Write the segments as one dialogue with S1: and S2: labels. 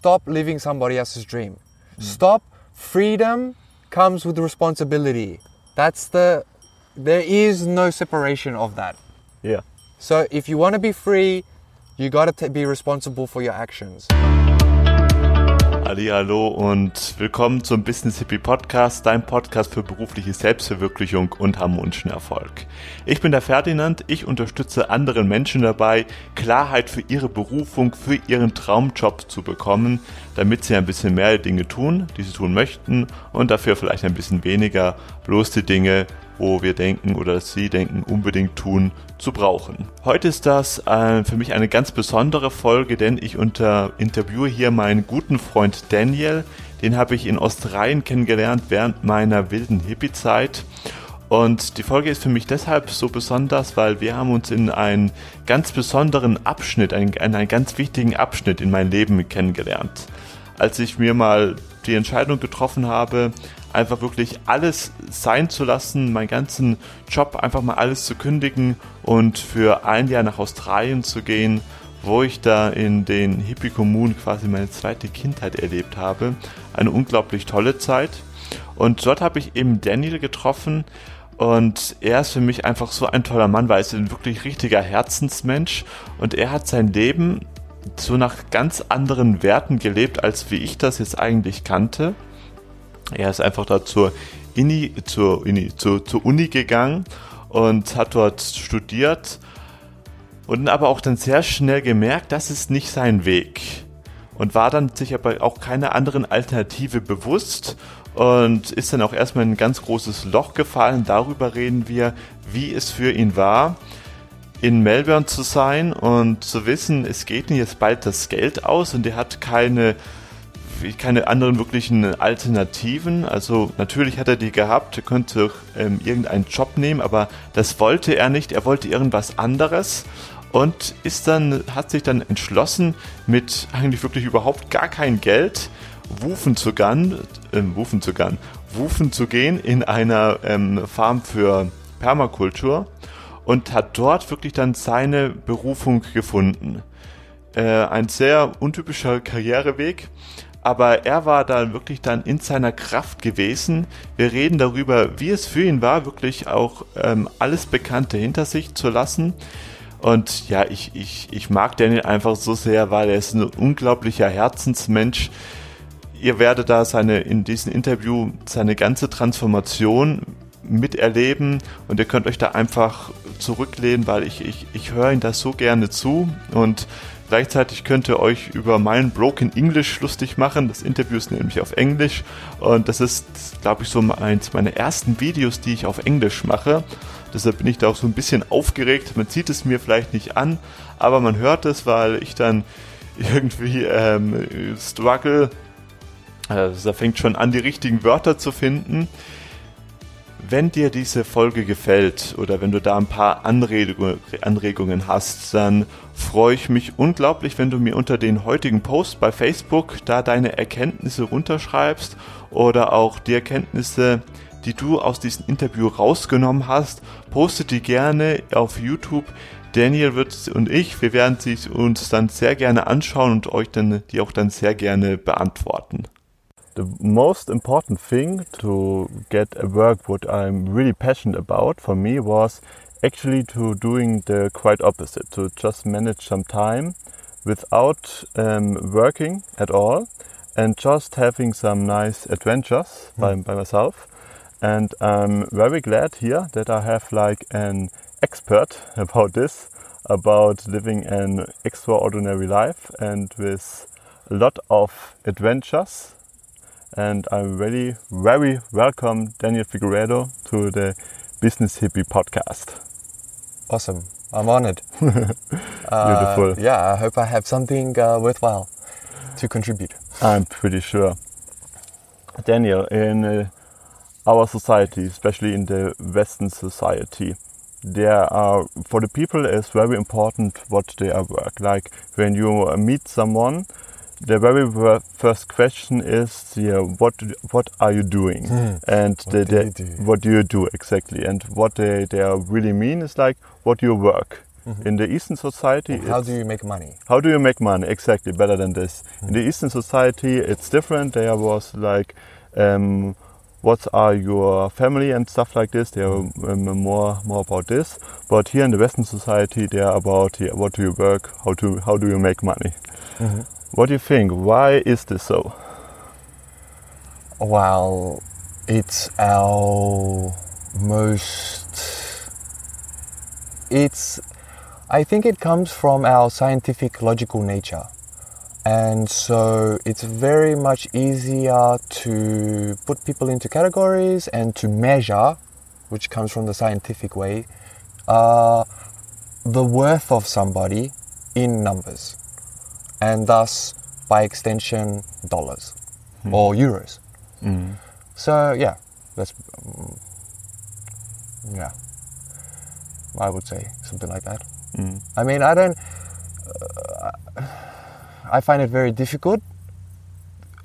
S1: stop living somebody else's dream. Stop. Freedom comes with responsibility. That's the. There is no separation of that.
S2: Yeah.
S1: So if you want to be free, you got to be responsible for your actions.
S2: Hallo und willkommen zum Business Hippie Podcast, dein Podcast für berufliche Selbstverwirklichung und harmonischen Erfolg. Ich bin der Ferdinand, ich unterstütze anderen Menschen dabei, Klarheit für ihre Berufung, für ihren Traumjob zu bekommen, damit sie ein bisschen mehr Dinge tun, die sie tun möchten und dafür vielleicht ein bisschen weniger bloß die Dinge, wo wir denken oder Sie denken unbedingt tun zu brauchen. Heute ist das äh, für mich eine ganz besondere Folge, denn ich unter interviewe hier meinen guten Freund Daniel. Den habe ich in Australien kennengelernt während meiner wilden Hippie-Zeit. Und die Folge ist für mich deshalb so besonders, weil wir haben uns in einen ganz besonderen Abschnitt, einen, einen ganz wichtigen Abschnitt in mein Leben kennengelernt. Als ich mir mal die Entscheidung getroffen habe, einfach wirklich alles sein zu lassen, meinen ganzen Job einfach mal alles zu kündigen und für ein Jahr nach Australien zu gehen, wo ich da in den Hippie-Kommunen quasi meine zweite Kindheit erlebt habe. Eine unglaublich tolle Zeit. Und dort habe ich eben Daniel getroffen und er ist für mich einfach so ein toller Mann, weil er ist ein wirklich richtiger Herzensmensch und er hat sein Leben so nach ganz anderen Werten gelebt, als wie ich das jetzt eigentlich kannte. Er ist einfach da zur, Ini, zur, Ini, zur, zur Uni gegangen und hat dort studiert und aber auch dann sehr schnell gemerkt, das ist nicht sein Weg und war dann sich aber auch keiner anderen Alternative bewusst und ist dann auch erstmal in ein ganz großes Loch gefallen. Darüber reden wir, wie es für ihn war, in Melbourne zu sein und zu wissen, es geht ihm jetzt bald das Geld aus und er hat keine keine anderen wirklichen Alternativen. Also natürlich hat er die gehabt, er könnte ähm, irgendeinen Job nehmen, aber das wollte er nicht. Er wollte irgendwas anderes und ist dann, hat sich dann entschlossen, mit eigentlich wirklich überhaupt gar kein Geld wufen zu gehen, äh, wufen zu gehen, wufen zu gehen in einer ähm, Farm für Permakultur und hat dort wirklich dann seine Berufung gefunden. Äh, ein sehr untypischer Karriereweg, aber er war da wirklich dann in seiner Kraft gewesen. Wir reden darüber, wie es für ihn war, wirklich auch ähm, alles Bekannte hinter sich zu lassen. Und ja, ich, ich, ich mag Daniel einfach so sehr, weil er ist ein unglaublicher Herzensmensch. Ihr werdet da seine, in diesem Interview seine ganze Transformation miterleben und ihr könnt euch da einfach zurücklehnen, weil ich, ich, ich höre ihn da so gerne zu und Gleichzeitig könnt ihr euch über mein Broken English lustig machen. Das Interview ist nämlich auf Englisch und das ist, glaube ich, so eins meiner ersten Videos, die ich auf Englisch mache. Deshalb bin ich da auch so ein bisschen aufgeregt. Man sieht es mir vielleicht nicht an, aber man hört es, weil ich dann irgendwie ähm, struggle. Also da fängt schon an, die richtigen Wörter zu finden. Wenn dir diese Folge gefällt oder wenn du da ein paar Anregungen hast, dann freue ich mich unglaublich, wenn du mir unter den heutigen Post bei Facebook da deine Erkenntnisse runterschreibst oder auch die Erkenntnisse, die du aus diesem Interview rausgenommen hast, poste die gerne auf YouTube. Daniel wird und ich, wir werden sie uns dann sehr gerne anschauen und euch dann die auch dann sehr gerne beantworten. The most important thing to get a work what I'm really passionate about for me was actually to doing the quite opposite to just manage some time without um, working at all and just having some nice adventures mm. by, by myself and I'm very glad here that I have like an expert about this about living an extraordinary life and with a lot of adventures and I'm very, very welcome Daniel Figueredo to the Business Hippie podcast.
S1: Awesome. I'm honored.
S2: Uh, Beautiful.
S1: Yeah, I hope I have something uh, worthwhile to contribute.
S2: I'm pretty sure. Daniel, in uh, our society, especially in the Western society, there are for the people it's very important what they are work. Like when you meet someone, the very first question is, yeah, what what are you doing?
S1: Hmm.
S2: And
S1: what, do you do?
S2: what do you do exactly? And what they, they really mean is like, what do you work? In the Eastern society,
S1: How do you make money?
S2: how do you make money exactly better than this in the eastern society it's different there was like um, what are your family and stuff like this they are um, more more about this but here in the western society they are about yeah, what do you work how to how do you make money what do you think why is this so
S1: Well, it's our most. It's. I think it comes from our scientific logical nature. And so it's very much easier to put people into categories and to measure, which comes from the scientific way, uh, the worth of somebody in numbers. And thus, by extension, dollars or euros. So yeah, that's um, yeah. I would say something like that. I mean, I don't. Uh, I find it very difficult.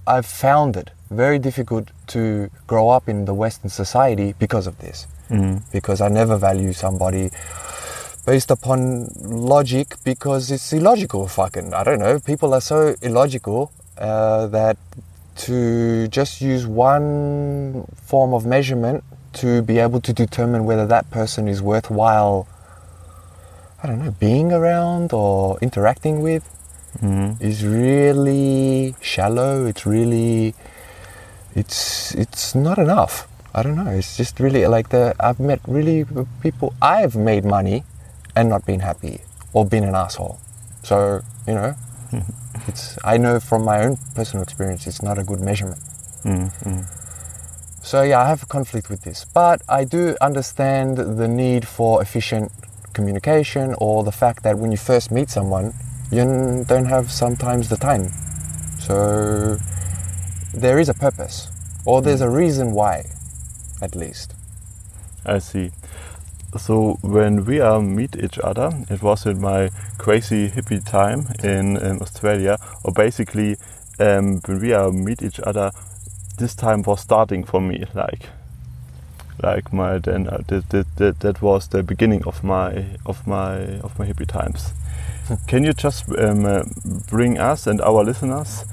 S1: I've found it very difficult to grow up in the Western society because of this. Because I never value somebody based upon logic because it's illogical. Fucking, I don't know. People are so illogical uh, that to just use one form of measurement to be able to determine whether that person is worthwhile. I don't know, being around or interacting with is really shallow. It's really, it's it's not enough. I don't know. It's just really like the I've met really people. I've made money and not been happy or been an asshole. So you know, it's I know from my own personal experience, it's not a good measurement. Mm-hmm. So yeah, I have a conflict with this, but I do understand the need for efficient communication or the fact that when you first meet someone, you don't have sometimes the time. So there is a purpose, or there's mm. a reason why, at least.
S2: I see. So when we uh, meet each other, it was in my crazy hippie time in, in Australia, or basically um, when we uh, meet each other, this time was starting for me. Like, like my then uh, that, that, that, that was the beginning of my of my of my hippie times. Can you just um, uh, bring us and our listeners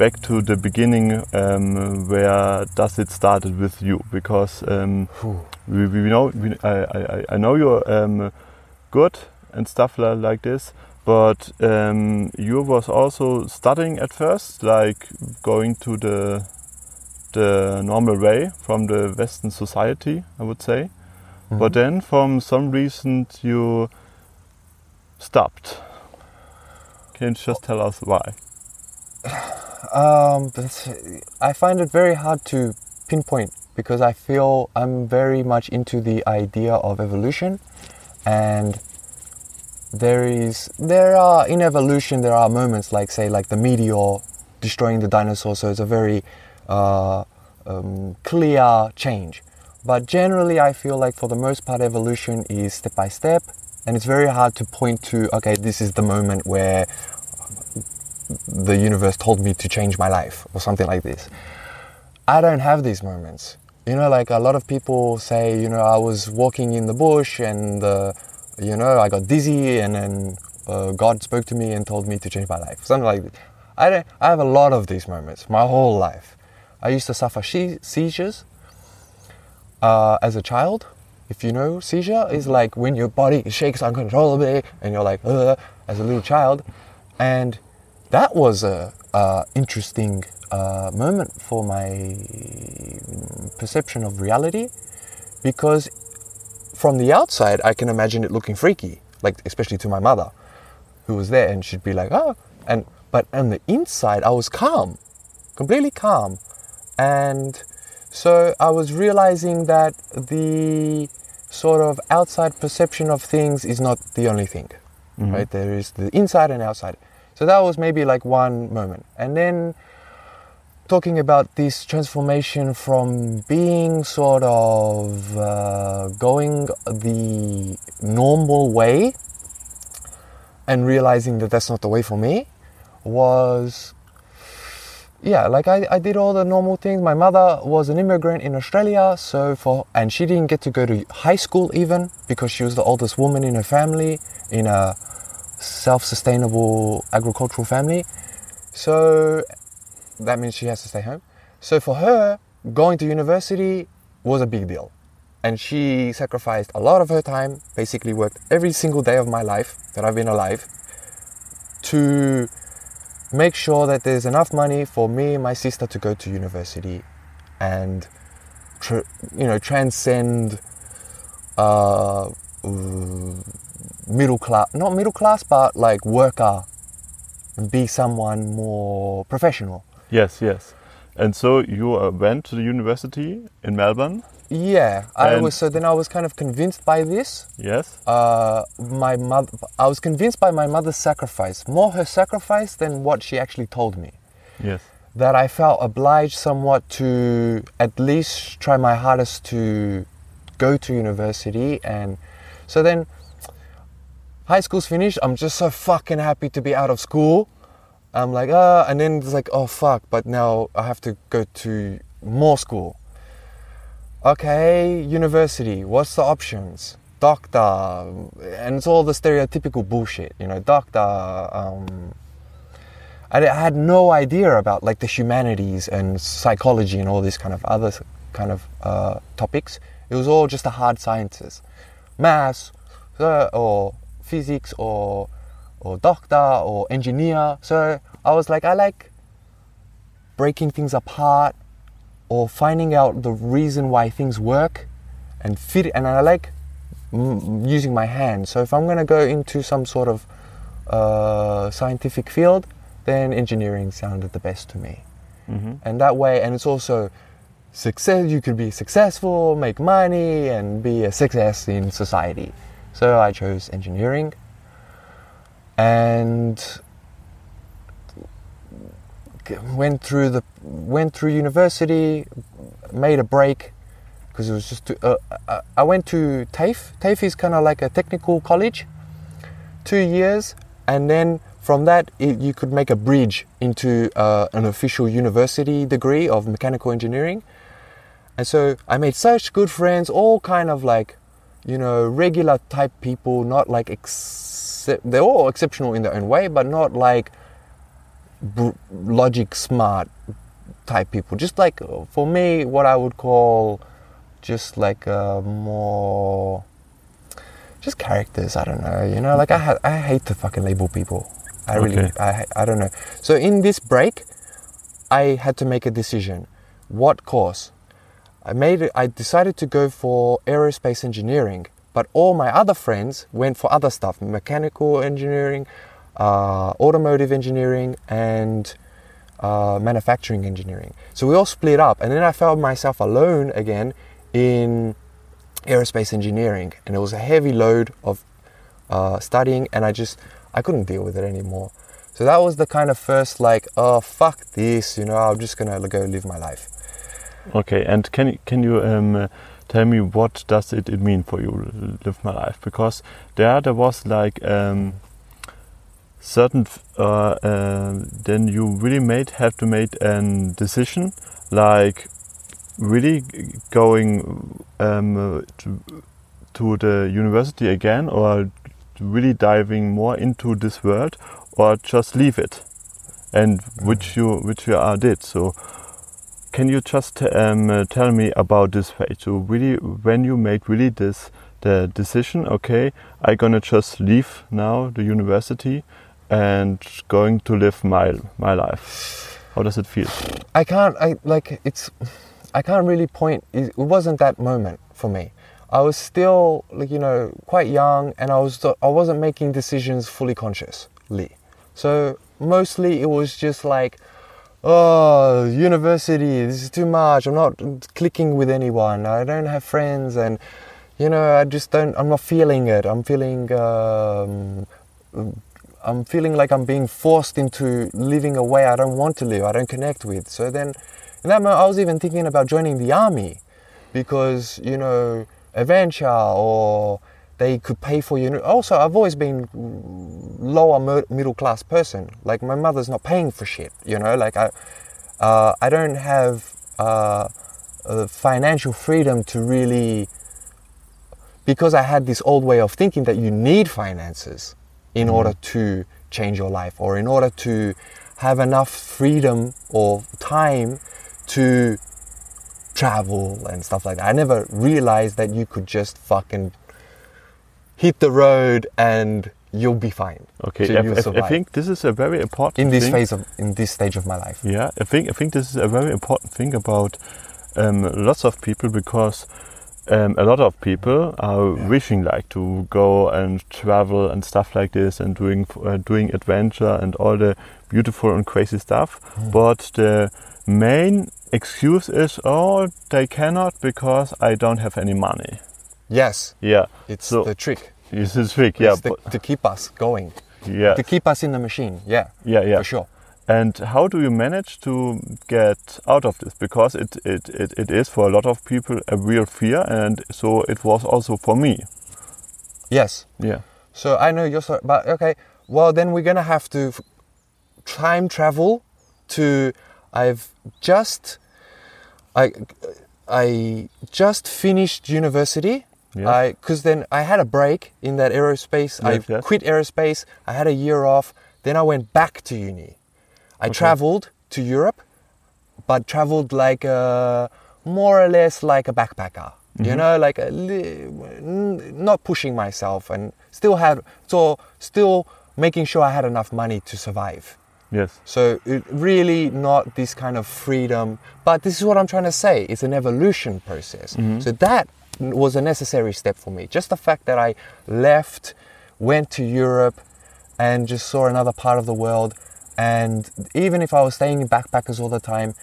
S2: back to the beginning? Um, where does it started with you? Because um, we, we know we, I, I, I know you're um, good and stuff like this, but um, you was also studying at first, like going to the the normal way from the Western society, I would say. But then, from some reason, you stopped. Can you just tell us why?
S1: Um, I find it very hard to pinpoint because I feel I'm very much into the idea of evolution, and there is there are in evolution there are moments like say like the meteor destroying the dinosaur, so it's a very uh, um, clear change. But generally, I feel like for the most part, evolution is step by step, and it's very hard to point to okay, this is the moment where the universe told me to change my life or something like this. I don't have these moments. You know, like a lot of people say, you know, I was walking in the bush and, uh, you know, I got dizzy and then uh, God spoke to me and told me to change my life. Something like that. I, don't, I have a lot of these moments my whole life. I used to suffer she- seizures uh, as a child. If you know, seizure is like when your body shakes uncontrollably and you're like, as a little child. And that was a, a interesting uh, moment for my perception of reality because from the outside I can imagine it looking freaky, like especially to my mother who was there and she'd be like, oh, and but on the inside I was calm, completely calm, and so I was realizing that the sort of outside perception of things is not the only thing, right? There is the inside and outside. So that was maybe like one moment, and then talking about this transformation from being sort of uh, going the normal way and realizing that that's not the way for me was yeah, like I, I did all the normal things. My mother was an immigrant in Australia, so for and she didn't get to go to high school even because she was the oldest woman in her family in a self-sustainable agricultural family. So that means she has to stay home. So for her, going to university was a big deal. And she sacrificed a lot of her time, basically worked every single day of my life that I've been alive to make sure that there's enough money for me and my sister to go to university and tr- you know transcend uh, middle class not middle class but like worker and be someone more professional
S2: Yes, yes. And so you uh, went to the university in Melbourne.
S1: yeah i was so then i was kind of convinced by this
S2: Yes.
S1: uh, my mother i was convinced by my mother's sacrifice more her sacrifice than what she actually told me
S2: Yes.
S1: that I felt obliged somewhat to at least try my hardest to go to university and so then high school's finished I'm just so fucking happy to be out of school. I'm like uh and then it's like oh fuck but now I have to go to more school. Okay university what's the options? Doctor and it's all the stereotypical bullshit you know doctor um, I had no idea about like the humanities and psychology and all these kind of other kind of uh, topics. It was all just the hard sciences, maths, uh, or physics, or or doctor, or engineer. So I was like, I like breaking things apart, or finding out the reason why things work, and fit. And I like using my hands. So if I'm gonna go into some sort of uh, scientific field, then engineering sounded the best to me.
S2: hmm
S1: And that way, and it's also success. You could be successful, make money, and be a success in society. So I chose engineering, and went through the went through university, made a break because it was just too, uh, I- I went to TAFE. TAFE is kind of like a technical college, two years, and then from that it, you could make a bridge into uh, an official university degree of mechanical engineering. And so I made such good friends, all kind of like, you know, regular type people, not like except they're all exceptional in their own way, but not like br- logic smart type people. Just like uh, for me, what I would call just like uh, more just characters. I don't know. You know, like I ha- I hate to fucking label people. I really
S2: Okay.
S1: I I don't know. So in this break, I had to make a decision. What course? I made it. I decided to go for aerospace engineering, but all my other friends went for other stuff: mechanical engineering, uh, automotive engineering, and uh, manufacturing engineering. So we all split up, and then I found myself alone again in aerospace engineering, and it was a heavy load of uh, studying, and I just I couldn't deal with it anymore. So that was the kind of first like, oh fuck this, you know, I'm just gonna go live my life.
S2: Okay. And can you can you um, uh, tell me what does it, it mean for you to live my life? Because there there was like um, certain uh, uh, then you really made have to make a decision like really going um, uh, to, to the university again or really diving more into this world or just leave it and which you which you are did so can you just um, uh, tell me about this phase so really when you made really this the decision okay I'm gonna just leave now the university and going to live my my life how does it feel
S1: I can't. I like it's. I can't really point. It it wasn't that moment for me. I was still like you know quite young, and I was I wasn't making decisions fully consciously. So mostly it was just like, oh, university. This is too much. I'm not clicking with anyone. I don't have friends, and you know I just don't. I'm not feeling it. I'm feeling. Um, I'm feeling like I'm being forced into living a way I don't want to live, I don't connect with. So then, in that moment, I was even thinking about joining the army because, you know, adventure or they could pay for you. Also, I've always been lower middle class person. Like, my mother's not paying for shit, you know, like, I. uh, I don't have uh, uh, financial freedom to really, because I had this old way of thinking that you need finances in order to change your life or in order to have enough freedom or time to travel and stuff like that. I never realized that you could just fucking hit the road and you'll be fine.
S2: Okay,
S1: So
S2: I, I- I think this is a very important
S1: in this
S2: thing.
S1: phase of in this stage of my life.
S2: Yeah, I think I think this is a very important thing about um, lots of people because um, a lot of people are wishing like to go and travel and stuff like this and doing uh, doing adventure and all the beautiful and crazy stuff.
S1: Hmm.
S2: But the main excuse is, oh, they cannot because I don't have any money.
S1: Yes,
S2: Yeah,
S1: it's
S2: So-
S1: the trick.
S2: this is trick. Yeah,
S1: It's the, to keep us going,
S2: yeah,
S1: to keep us in the machine. Yeah,
S2: yeah, yeah.
S1: for sure.
S2: And how do you manage to get out of this? Because it, it, it, it is for a lot of people a real fear, and so it was also for me.
S1: Yes.
S2: Yeah.
S1: So I know you're sorry, but okay. Well, then we're gonna have to time travel to. I've just, I, I just finished university.
S2: Yeah.
S1: I because then I had a break in that aerospace. I
S2: Yes, yes.
S1: quit aerospace. I had a year off. Then I went back to uni. I traveled to Europe, but traveled like a, more or less like a backpacker. You mm-hmm. know, like a li- not pushing myself and still had so still making sure I had enough money to survive.
S2: Yes.
S1: So it really not this kind of freedom, but this is what I'm trying to say. It's an evolution process. Mm-hmm. So that was a necessary step for me. Just the fact that I left, went to Europe, and just saw another part of the world. And even if I was staying in backpackers all the time,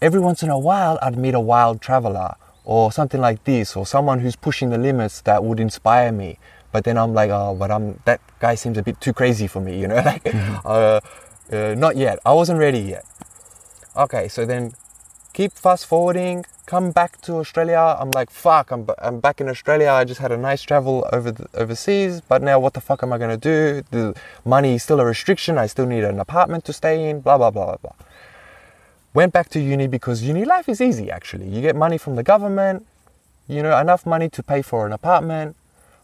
S1: every once in a while I'd meet a wild traveler or something like this, or someone who's pushing the limits that would inspire me. But then I'm like, oh, but I'm that guy seems a bit too crazy for me, you know, like, uh, uh, not yet. I wasn't ready yet. Okay, so then keep fast forwarding, come back to Australia. I'm like, fuck, I'm, I'm back in Australia. I just had a nice travel over the, overseas, but now what the fuck am I gonna do? The money is still a restriction. I still need an apartment to stay in. Blah blah blah blah blah. Went back to uni because uni life is easy. Actually, you get money from the government. You know, enough money to pay for an apartment.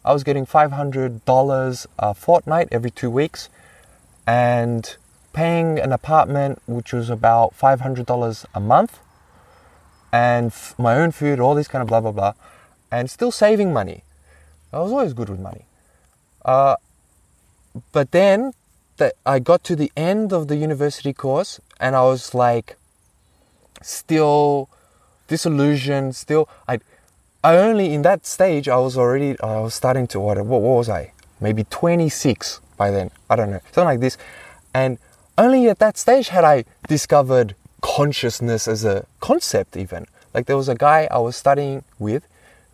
S1: I was getting five hundred dollars a fortnight every two weeks, and paying an apartment which was about five hundred dollars a month and f- my own food, all this kind of blah blah blah, and still saving money. I was always good with money. Uh, but then that I got to the end of the university course, and I was like, still disillusioned. Still, I, I only in that stage I was already I was starting to what what, was I? Maybe twenty six by then. I don't know, something like this, and only at that stage had I discovered consciousness as a concept even. Like there was a guy i was studying with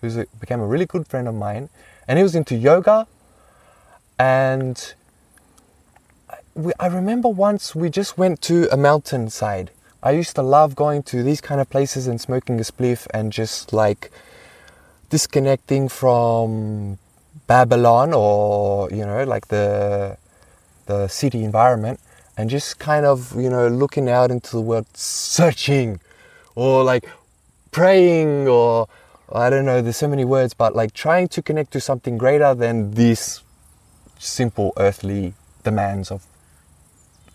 S1: who became a really good friend of mine and he was into yoga. And I- we, I remember once we just went to a mountainside. I used to love going to these kind of places and smoking a spliff and just like disconnecting from babylon or you know like the the city environment and just kind of you know looking out into the world searching or like praying or i don't know there's so many words but like trying to connect to something greater than these simple earthly demands of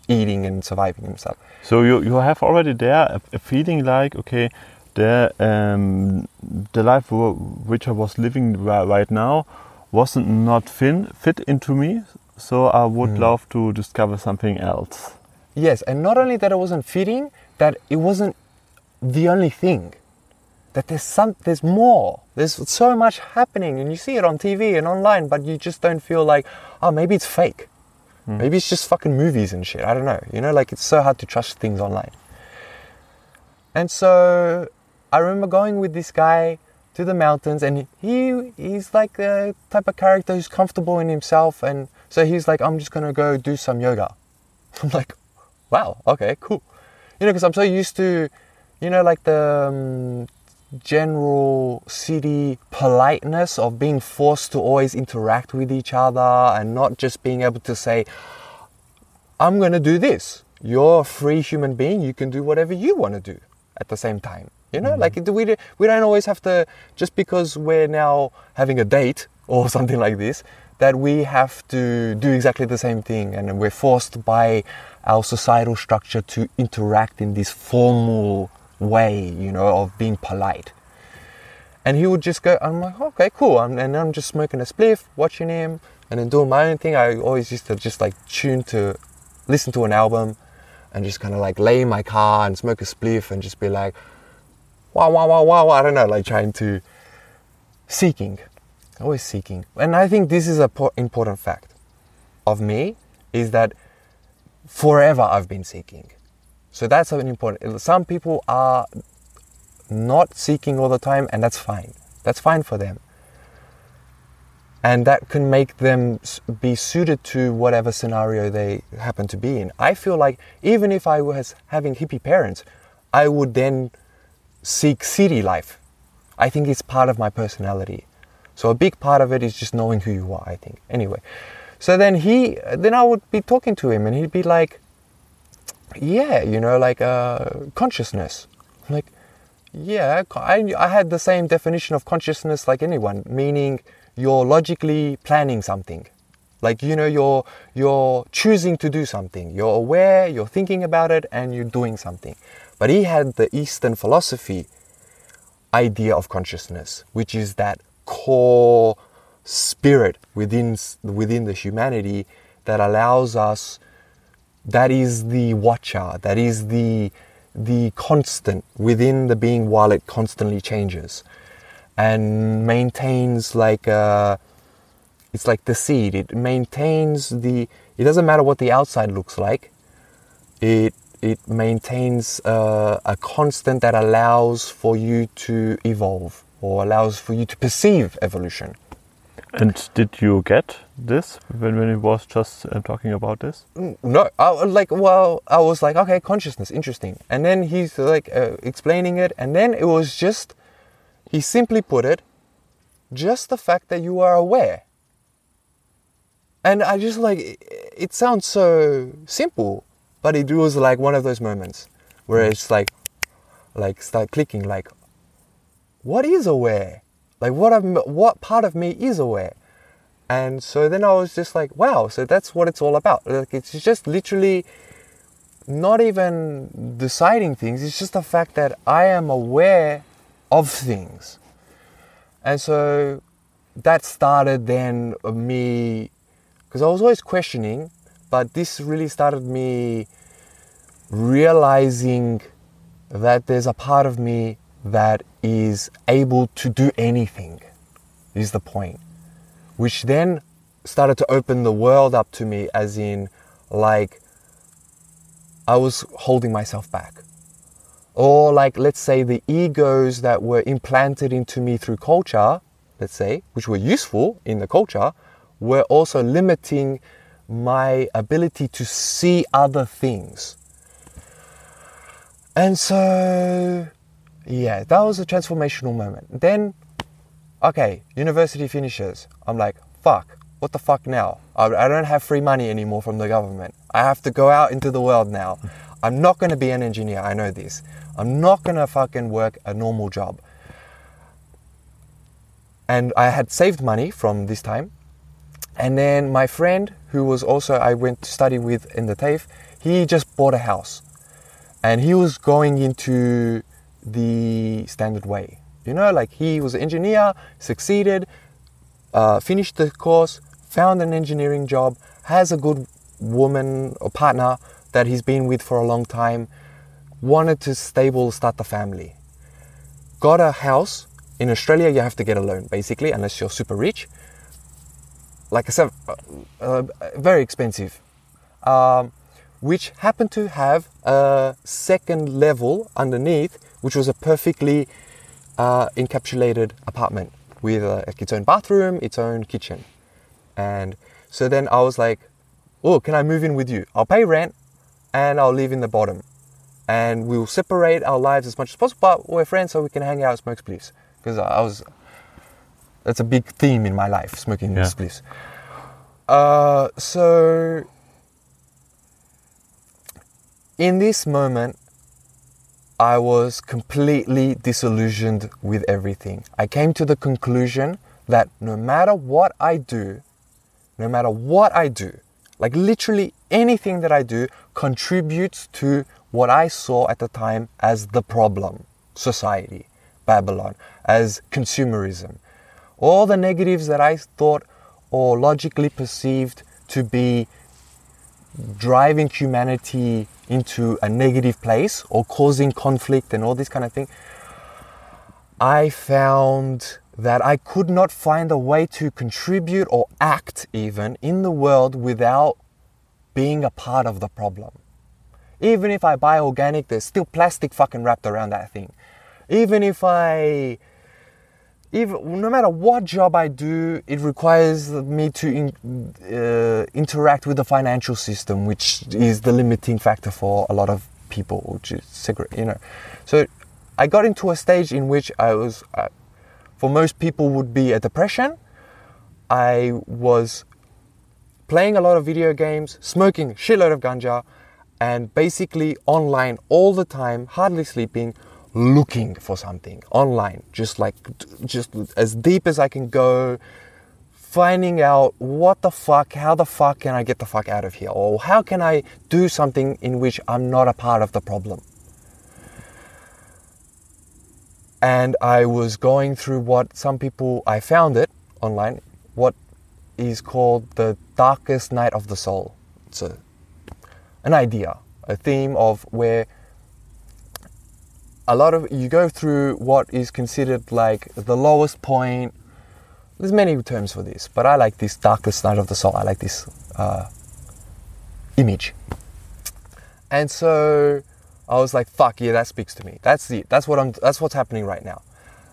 S1: eating and surviving stuff
S2: So you, you have already there a, a feeling like okay, the um, the life which I was living right now wasn't not fin, fit into me. So I would hmm. love to discover something else.
S1: yes and not only that it wasn't fitting that it wasn't the only thing. That there's some there's more. There's so much happening and you see it on tv and online but you just don't feel like oh maybe it's fake. Hmm. Maybe it's just fucking movies and shit. I don't know. You know like it's so hard to trust things online. And so i remember going with this guy to the mountains and he he's like the type of character who's comfortable in himself and so he's like i'm just gonna go do some yoga i'm like wow okay cool you know because i'm so used to you know like the um, general city politeness of being forced to always interact with each other and not just being able to say i'm going to do this you're a free human being. You can do whatever you want to do at the same time. You know, like we we don't always have to just because we're now having a date or something like this that we have to do exactly the same thing, and we're forced by our societal structure to interact in this formal way. You know, of being polite. And he would just go, I'm like, okay, cool. I'm, and I'm just smoking a spliff, watching him, and then doing my own thing. I always used to just like tune to, listen to an album, and just kind of like lay in my car and smoke a spliff and just be like, wow, wow, wow, wow, I don't know, like trying to, seeking, always seeking. And I think this is a po- important fact of me is that forever I've been seeking. So that's an important. Some people are not seeking all the time, and that's fine. That's fine for them. And that can make them be suited to whatever scenario they happen to be in. I feel like even if I was having hippie parents, I would then seek city life. I think it's part of my personality. So a big part of it is just knowing who you are, I think. Anyway, so then he, then I would be talking to him and he'd be like, yeah, you know, like uh, consciousness. I'm like, yeah, I, I had the same definition of consciousness like anyone, meaning you're logically planning something. Like, you know, you're, you're choosing to do something. You're aware, you're thinking about it, and you're doing something. But he had the Eastern philosophy idea of consciousness, which is that core spirit within, within the humanity that allows us that is the watcher that is the the constant within the being while it constantly changes and maintains like a, it's like the seed. It maintains the it doesn't matter what the outside looks like. It it maintains uh, a constant that allows for you to evolve or allows for you to perceive evolution.
S2: And did you get this when, when he was just uh, talking about this?
S1: no I like well i was like okay consciousness interesting. And then he's like uh, explaining it and then it was just he simply put it just the fact that you are aware. And i just like it, it sounds so simple but it was like one of those moments where it's like like start clicking like what is aware like what I'm, what part of me is aware and so then I was just like, wow, so that's what it's all about. Like it's just literally not even deciding things, it's just the fact that I am aware of things. And so that started then me, because I was always questioning, but this really started me realizing that there's a part of me that is able to do anything, is the point which then started to open the world up to me as in like I was holding myself back. Or like let's say the egos that were implanted into me through culture, let's say, which were useful in the culture, were also limiting my ability to see other things. And so yeah, that was a transformational moment. Then okay, university finishes. I'm like, fuck, what the fuck now? I, I don't have free money anymore from the government. I have to go out into the world now. I'm not going to be an engineer, I know this. I'm not going to fucking work a normal job. And I had saved money from this time. And then my friend, who was also I went to study with in the TAFE, he just bought a house. And he was going into the standard way. You know, like he was an engineer, succeeded, uh, finished the course, found an engineering job, has a good woman or partner that he's been with for a long time, wanted to stable start the family. Got a house. In Australia, you have to get a loan, basically, unless you're super rich. Like I said, uh, uh, very expensive. Um, which happened to have a second level underneath, which was a perfectly uh, encapsulated apartment with uh, its own bathroom, its own kitchen. And so then I was like, oh, can I move in with you? I'll pay rent and I'll live in the bottom. And we'll separate our lives as much as possible, but we're friends so we can hang out smoke spliffs. Because I was, that's a big theme in my life, smoking
S2: Yeah.
S1: spliffs. Uh, so in this moment, I was completely disillusioned with everything. I came to the conclusion that no matter what I do, no matter what I do, like literally anything that I do contributes to what I saw at the time as the problem society, Babylon, as consumerism. All the negatives that I thought or logically perceived to be driving humanity into a negative place or causing conflict and all this kind of thing, I found that I could not find a way to contribute or act even in the world without being a part of the problem. Even if I buy organic, there's still plastic fucking wrapped around that thing. Even if I no matter what job I do, it requires me to in, uh, interact with the financial system, which is the limiting factor for a lot of people, which is you know. So I got into a stage in which I was, uh, for most people, would be a depression. I was playing a lot of video games, smoking shitload of ganja, and basically online all the time, hardly sleeping looking for something online, just like just as deep as I can go, finding out what the fuck, how the fuck can I get the fuck out of here, or how can I do something in which I'm not a part of the problem. And I was going through what some people I found it online, what is called the darkest night of the soul. It's a an idea, a theme of where a lot of you go through what is considered like the lowest point. There's many terms for this, but I like this darkest night of the soul. I like this uh, image, and so I was like, "Fuck yeah, that speaks to me. That's the that's what I'm. That's what's happening right now."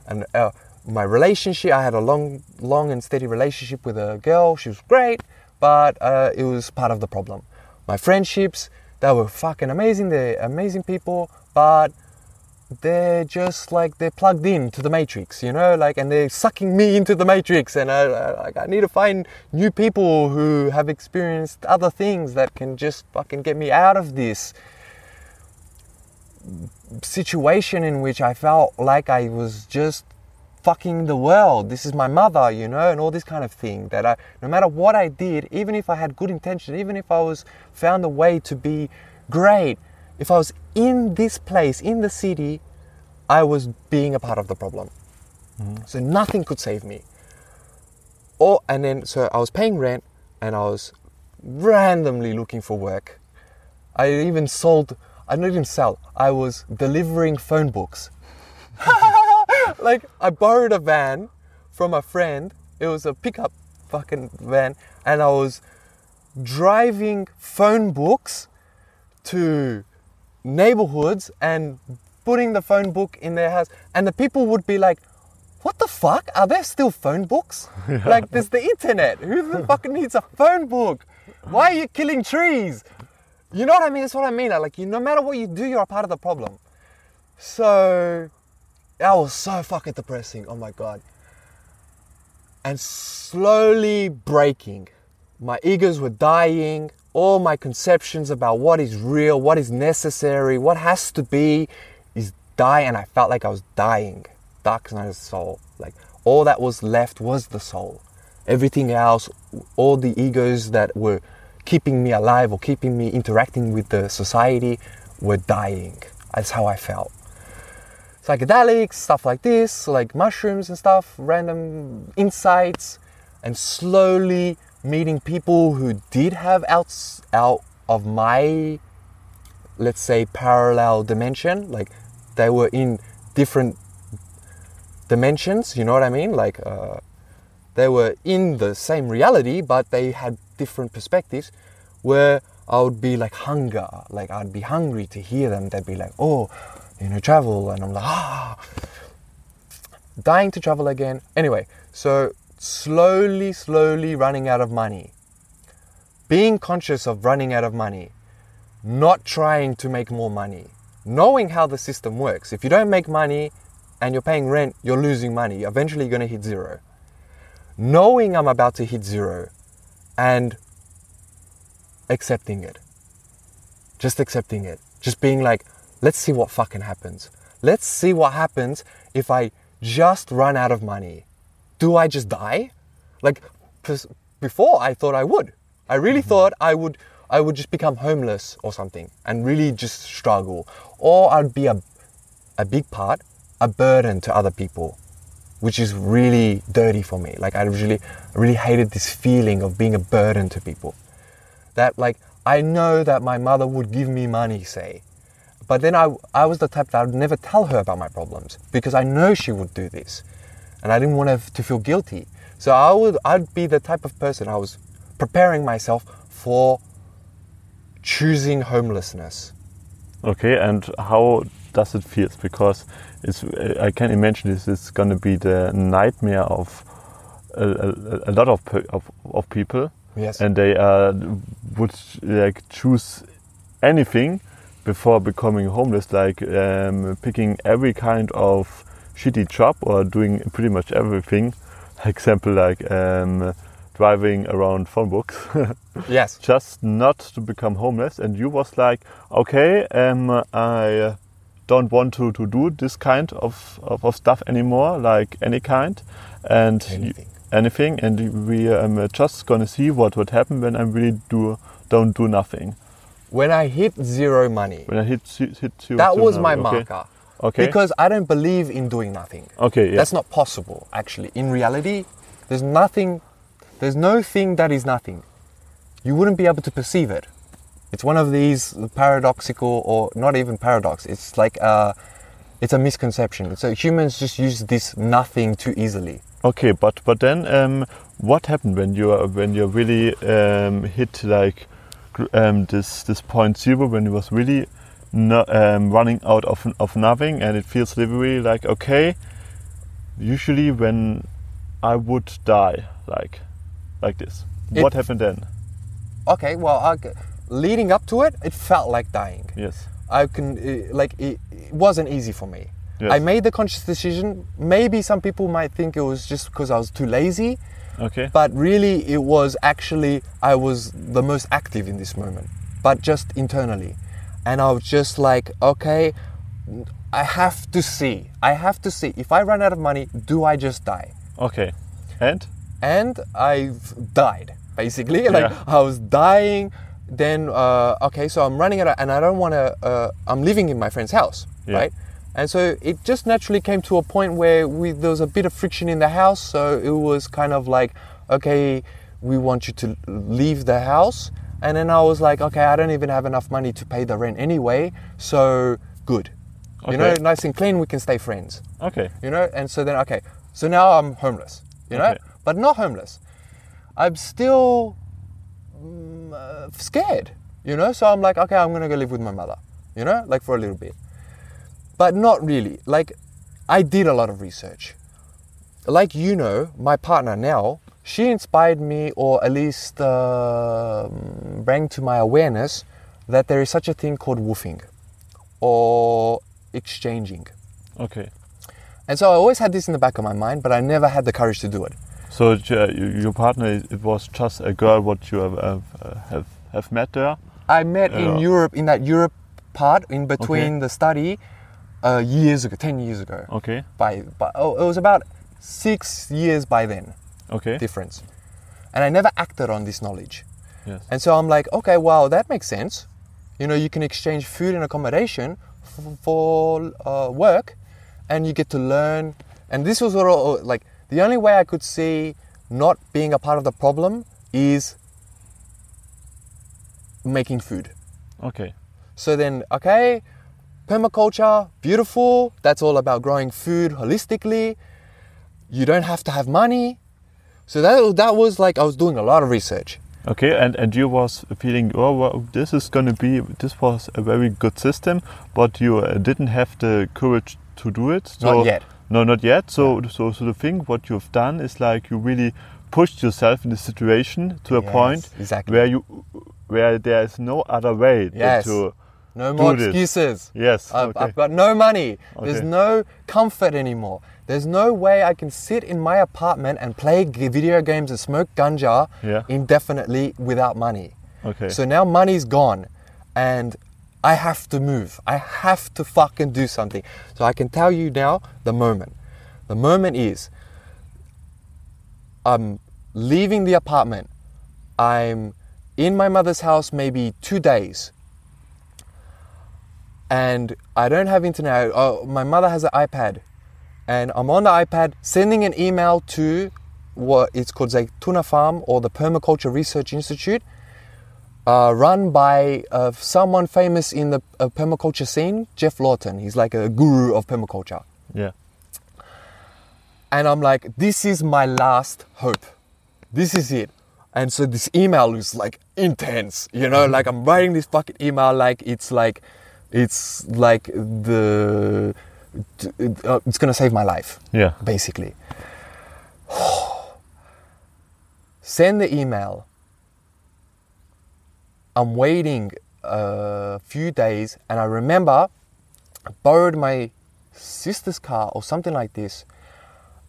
S1: And uh, my relationship, I had a long, long and steady relationship with a girl. She was great, but uh, it was part of the problem. My friendships, they were fucking amazing. They're amazing people, but they're just like they're plugged in to the matrix, you know, like, and they're sucking me into the matrix. And I, I, like, I need to find new people who have experienced other things that can just fucking get me out of this situation in which I felt like I was just fucking the world. This is my mother, you know, and all this kind of thing. That I, no matter what I did, even if I had good intention, even if I was found a way to be great, if I was in this place, in the city, I was being a part of the problem. Mm. So nothing could save me. Or and then so I was paying rent and I was randomly looking for work. I even sold I didn't even sell. I was delivering phone books. like I borrowed a van from a friend. It was a pickup fucking van and I was driving phone books to neighborhoods and putting the phone book in their house, and the people would be like, "What the fuck? Are there still phone books? Yeah. Like, there's the internet. Who the fuck needs a phone book? Why are you killing trees? You know what I mean? That's what I mean. Like, you, no matter what you do, you're a part of the problem. So, that was so fucking depressing. Oh my god. And slowly breaking. My egos were dying all my conceptions about what is real, what is necessary, what has to be is die and I felt like I was dying. Dark night of soul. Like all that was left was the soul. Everything else, all the egos that were keeping me alive or keeping me interacting with the society were dying. That's how I felt. Psychedelics, stuff like this, like mushrooms and stuff, random insights, and slowly meeting people who did have outs out of my let's say parallel dimension like they were in different dimensions you know what i mean? Like uh, they were in the same reality but they had different perspectives where i would be like hunger like i'd be hungry to hear them. They'd be like oh you know travel and i'm like ah dying to travel again. Anyway so slowly, slowly running out of money. Being conscious of running out of money, not trying to make more money, knowing how the system works. If you don't make money and you're paying rent, you're losing money. Eventually, you're going to hit zero. Knowing I'm about to hit zero and accepting it. Just accepting it. just being like, let's see what fucking happens. Let's see what happens if I just run out of money. Do I just die? Like, before I thought I would. I really mm-hmm. thought I would. I would just become homeless or something and really just struggle, or I'd be a, a big part, a burden to other people, which is really dirty for me. Like I really, really hated this feeling of being a burden to people. That like I know that my mother would give me money, say, but then I, I was the type that I would never tell her about my problems because I know she would do this, and I didn't want her to feel guilty. So I would, I'd be the type of person I was preparing myself for choosing homelessness.
S2: Okay, and how does it feel? Because it's I can imagine this is going to be the nightmare of a, a, a lot of, of of people,
S1: Yes.
S2: and they uh, would like choose anything before becoming homeless, like um, picking every kind of shitty job or doing pretty much everything. Example like um, driving around phone books.
S1: yes.
S2: just not to become homeless and you was like okay um, i don't want to, to do this kind of, of, of stuff anymore like any kind and you-
S1: Anything.
S2: anything and we um, just gonna see what would happen when i really do don't do nothing
S1: When I hit zero money,
S2: when i hit hit, zero-
S1: that
S2: zero
S1: was my
S2: number, okay?
S1: marker.
S2: Okay
S1: Because I don't believe in doing nothing.
S2: okay yeah.
S1: That's not possible, actually. In reality, there's nothing, there's no thing that is nothing. You wouldn't be able to perceive it. It's one of these paradoxical, or not even paradox. It's like a, it's a misconception. So humans just use this nothing too easily.
S2: Okay, but but then um, what happened when you are when you really um, hit like um, this this point zero when it was really no, um, running out of of nothing and it feels literally like okay. Usually when I would die like like this,
S1: It-
S2: what happened then?
S1: Okay, well, I, leading up to it, it felt like dying.
S2: Yes.
S1: I can uh, like it, it wasn't easy for me.
S2: Yes.
S1: I made the conscious decision. Maybe some people might think it was just because I was too lazy,
S2: Okay.
S1: but really it was actually I was the most active in this moment, but just internally. And I was just like, okay, I have to see. I have to see. If I run out of money, do I just die?
S2: Okay. And
S1: and I've died basically. Like
S2: Yeah.
S1: I was dying. Then uh, okay, so I'm running out, of, and I don't want to. Uh, I'm living in my friend's house,
S2: Yeah.
S1: right? And so it just naturally came to a point where we, there was a bit of friction in the house. So it was kind of like, okay, we want you to leave the house. And then I was like, okay, I don't even have enough money to pay the rent anyway. So good, you know, nice and clean. We can stay friends
S2: okay.
S1: you know and so then okay so now i'm homeless you know
S2: Okay.
S1: but not homeless i'm still mm, uh, scared you know so i'm like okay i'm gonna go live with my mother you know like for a little bit but not really like i did a lot of research like you know my partner now she inspired me or at least uh, bring to my awareness that there is such a thing called WWOOFing or exchanging
S2: Okay.
S1: and so I always had this in the back of my mind, but I never had the courage to do it.
S2: So uh, your partner, it was just a girl what you have have, uh, have, have met there.
S1: I met in Europe, in that Europe part, in between
S2: Okay.
S1: the study, uh, years ago, 10 years ago.
S2: Okay.
S1: By, by, oh, it was about six years by then,
S2: Okay.
S1: difference. And I never acted on this knowledge.
S2: Yes.
S1: And so I'm like, okay, wow, that makes sense. You know, you can exchange food and accommodation f- for uh, work, and you get to learn. And this was what, all- like, the only way I could see not being a part of the problem is making food.
S2: Okay.
S1: So then, okay, permaculture, beautiful. That's all about growing food holistically. You don't have to have money. So that, that was like, I was doing a lot of research.
S2: Okay, and, and you was feeling, oh, well, this is going to be, this was a very good system, but you uh, didn't have the courage to do it. So,
S1: Not yet.
S2: No, not yet. So, so, so the thing what you've done is like you really pushed yourself in the situation to a
S1: Yes,
S2: point
S1: exactly.
S2: where you, where there is no other way
S1: Yes.
S2: to.
S1: No more
S2: this.
S1: excuses.
S2: Yes.
S1: I've,
S2: okay.
S1: I've got no money. There's no comfort anymore. There's no way I can sit in my apartment and play video games and smoke ganja
S2: Yeah.
S1: indefinitely without money.
S2: okay.
S1: So now money's gone, and I have to move. I have to fucking do something. So I can tell you now the moment. The moment is I'm leaving the apartment. I'm in my mother's house maybe two days. And I don't have internet. Oh, my mother has an iPad. And I'm on the iPad sending an email to what it's called Zaytuna Farm or the Permaculture Research Institute, uh, run by uh, someone famous in the uh, permaculture scene, Geoff Lawton. He's like a guru of permaculture.
S2: Yeah.
S1: And I'm like, this is my last hope. This is it. And so this email is like intense, you know, like I'm writing this fucking email like it's like, it's like the, uh, it's gonna save my life,
S2: Yeah.
S1: basically. Send the email. I'm waiting a few days, and I remember I borrowed my sister's car or something like this,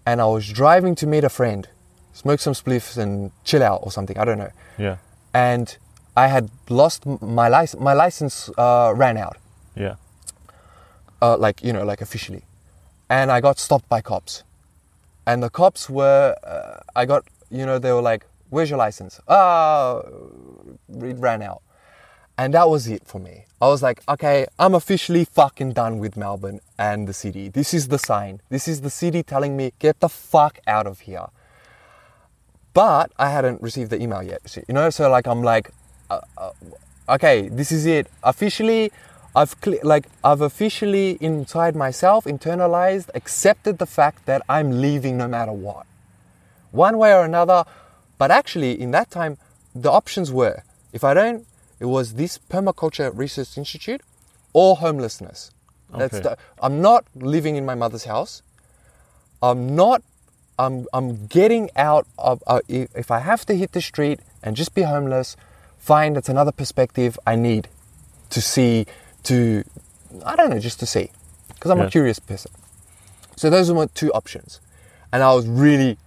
S1: and I was driving to meet a friend, smoke some spliffs and chill out or something. I don't know.
S2: Yeah.
S1: And I had lost my license. My license uh, ran out,
S2: Yeah.
S1: Uh, like you know, like officially, and I got stopped by cops. And the cops were, uh, I got, you know, they were like, "Where's your license?" Ah, it ran out, and that was it for me. I was like, okay, I'm officially fucking done with Melbourne and the city. This is the sign. This is the city telling me, get the fuck out of here. But I hadn't received the email yet, you know. So like, I'm like, uh, uh, okay, this is it. Officially, I've cl- like I've officially inside myself internalized, accepted the fact that I'm leaving no matter what, one way or another. But actually, in that time, the options were if I don't, it was this permaculture research institute or homelessness. That's
S2: Okay.
S1: the, I'm not living in my mother's house. I'm not. I'm I'm getting out of. Uh, if, if I have to hit the street and just be homeless, fine. That's another perspective I need to see. To I don't know, just to see, because I'm
S2: Yeah.
S1: a curious person. So those were my two options, and I was really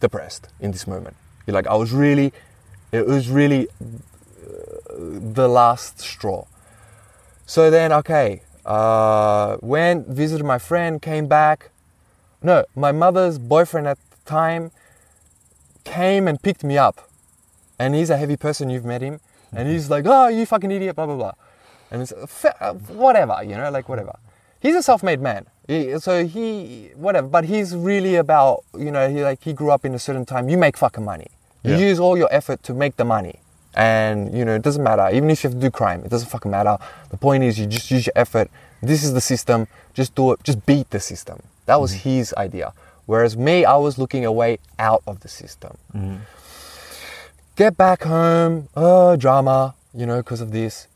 S1: depressed in this moment. Like I was really, it was really uh, the last straw. So then, okay, uh, went visited my friend, came back. No, my mother's boyfriend at the time came and picked me up, and he's a heavy person. You've met him, and he's like, "Oh, you fucking idiot," blah blah blah, and it's whatever, you know, like whatever. He's a self-made man, He- so he whatever. But he's really about, you know, he like he grew up in a certain time. You make fucking money. You
S2: Yeah.
S1: use all your effort to make the money. And you know, it doesn't matter. Even if you have to do crime, it doesn't fucking matter. The point is you just use your effort. This is the system. Just do it. Just beat the system. That was his idea. Whereas me, I was looking a way out of the system. Get back home, uh, drama, you know, because of this.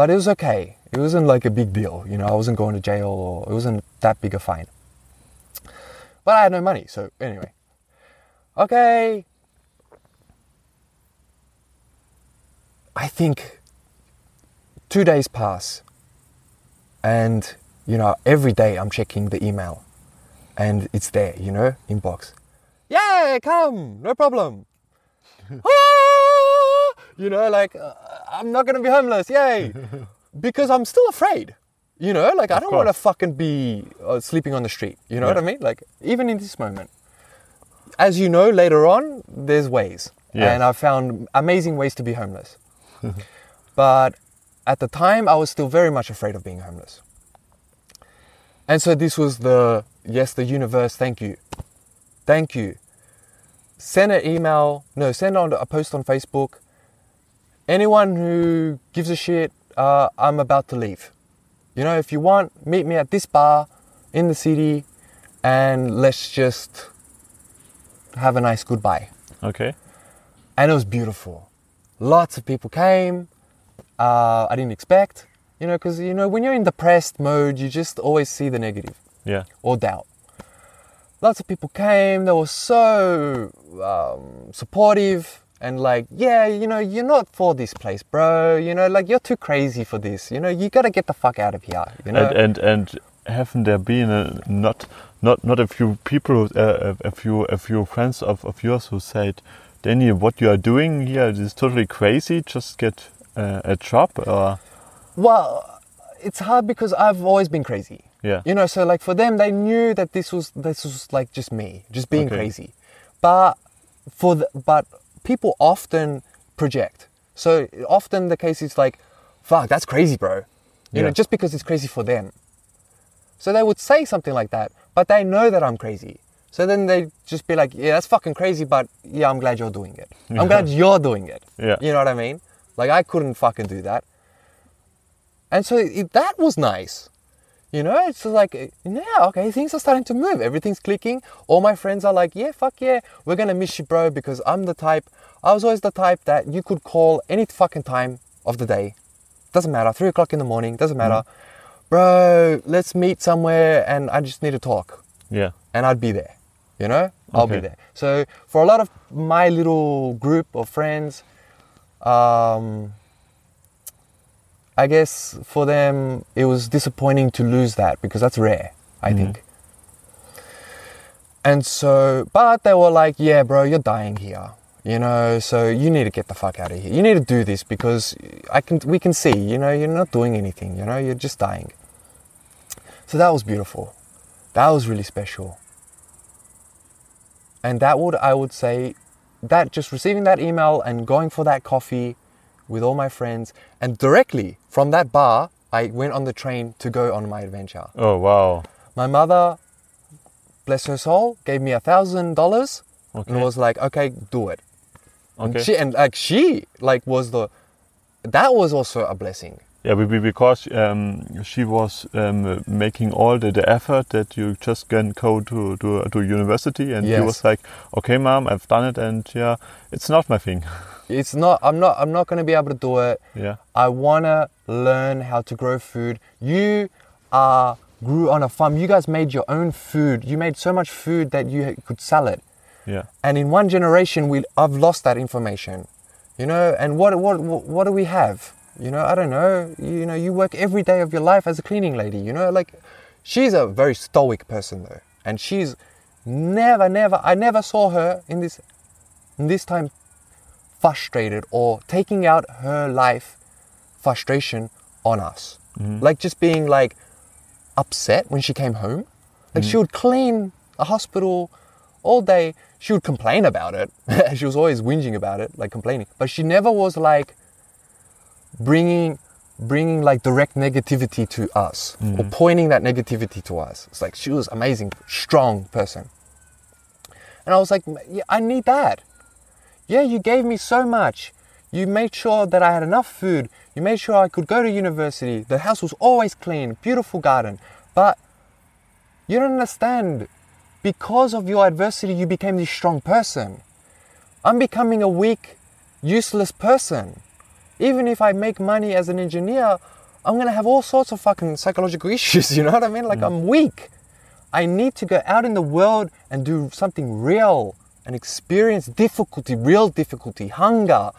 S1: But it was okay. It wasn't like a big deal, you know. I wasn't going to jail or it wasn't that big a fine. But I had no money, so anyway. Okay. I think two days pass, and you know, every day I'm checking the email, and it's there, you know, inbox. Yeah, come, no problem. You know, like uh, I'm not gonna be homeless, yay! because I'm still afraid. You know, like I don't want to fucking be uh, sleeping on the street. You know what I mean? Like even in this moment, as you know, later on, there's ways,
S2: Yes.
S1: and I found amazing ways to be homeless. but at the time, I was still very much afraid of being homeless. And so this was the yes, the universe. Thank you, thank you. Send an email. No, send on a post on Facebook. Anyone who gives a shit, uh, I'm about to leave. You know, if you want, meet me at this bar in the city, and let's just have a nice goodbye.
S2: Okay.
S1: And it was beautiful. Lots of people came. Uh, I didn't expect, you know, because you know when you're in depressed mode, you just always see the negative
S2: Yeah.
S1: or doubt. Lots of people came. They were so um, supportive and like, yeah, you know, you're not for this place, bro. You know, like you're too crazy for this. You know, you gotta get the fuck out of here. You know,
S2: And and and haven't there been a, not not not a few people, uh, a, a few a few friends of, of yours who said, Danny, what you are doing here is totally crazy. Just get uh, a job or
S1: Well, it's hard because I've always been crazy.
S2: Yeah.
S1: You know, so like for them, they knew that this was this was like just me, just being
S2: Okay.
S1: crazy. But for the, but people often project. So often the case is like, "Fuck, that's crazy, bro." You know, just because it's crazy for them. So they would say something like that, but they know that I'm crazy. So then they just be like, "Yeah, that's fucking crazy, but yeah, I'm glad you're doing it. I'm glad you're doing it."
S2: Yeah.
S1: You know what I mean? Like I couldn't fucking do that. And so it, that was nice. You know, it's just like, yeah, okay, things are starting to move. Everything's clicking. All my friends are like, yeah, fuck yeah, we're gonna miss you, bro, because I'm the type, I was always the type that you could call any fucking time of the day. Doesn't matter, three o'clock in the morning, doesn't matter. Bro, let's meet somewhere and I just need to talk.
S2: Yeah.
S1: And I'd be there. You know? I'll be there. So for a lot of my little group of friends, um, I guess for them it was disappointing to lose that because that's rare, I mm-hmm. think. And so, but they were like, yeah, bro, you're dying here. You know, so you need to get the fuck out of here. You need to do this because I can, we can see, you know, you're not doing anything, you know, you're just dying. So that was beautiful. That was really special. And that would, I would say, that just receiving that email and going for that coffee with all my friends, and directly from that bar, I went on the train to go on my adventure.
S2: Oh wow.
S1: My mother, bless her soul, gave me a thousand dollars and was like, "Okay, do it." And
S2: Okay.
S1: she and like she like was the, that was also a blessing.
S2: Yeah, be- be- because um, she was um, making all the, the effort that you just can go to to, to university, and
S1: Yes.
S2: she was like, "Okay, mom, I've done it, and yeah, it's not my thing."
S1: It's not. I'm not. I'm not going to be able to do it.
S2: yeah,
S1: I want to learn how to grow food. You are grew on a farm. You guys made your own food. You made so much food that you could sell it.
S2: yeah,
S1: And in one generation, we I've lost that information. You know, and what what what do we have? You know, I don't know. You know, you work every day of your life as a cleaning lady. You know, like she's a very stoic person though, and she's never, never. I never saw her in this in this time frustrated or taking out her life frustration on us. Mm-hmm. Like just being like upset when she came home. Like she mm-hmm. would clean a hospital all day. She would complain about it. she was always whinging about it, like complaining. But she never was like bringing bringing like direct negativity to us or mm-hmm. pointing that negativity to us. It's like she was amazing, strong person. And I was like, yeah, I need that. Yeah, you gave me so much. You made sure that I had enough food. You made sure I could go to university. The house was always clean, beautiful garden. But you don't understand. Because of your adversity, you became this strong person. I'm becoming a weak, useless person. Even if I make money as an engineer, I'm gonna have all sorts of fucking psychological issues, you know what I mean? Like, mm. I'm weak. I need to go out in the world and do something real and experience difficulty, real difficulty, hunger,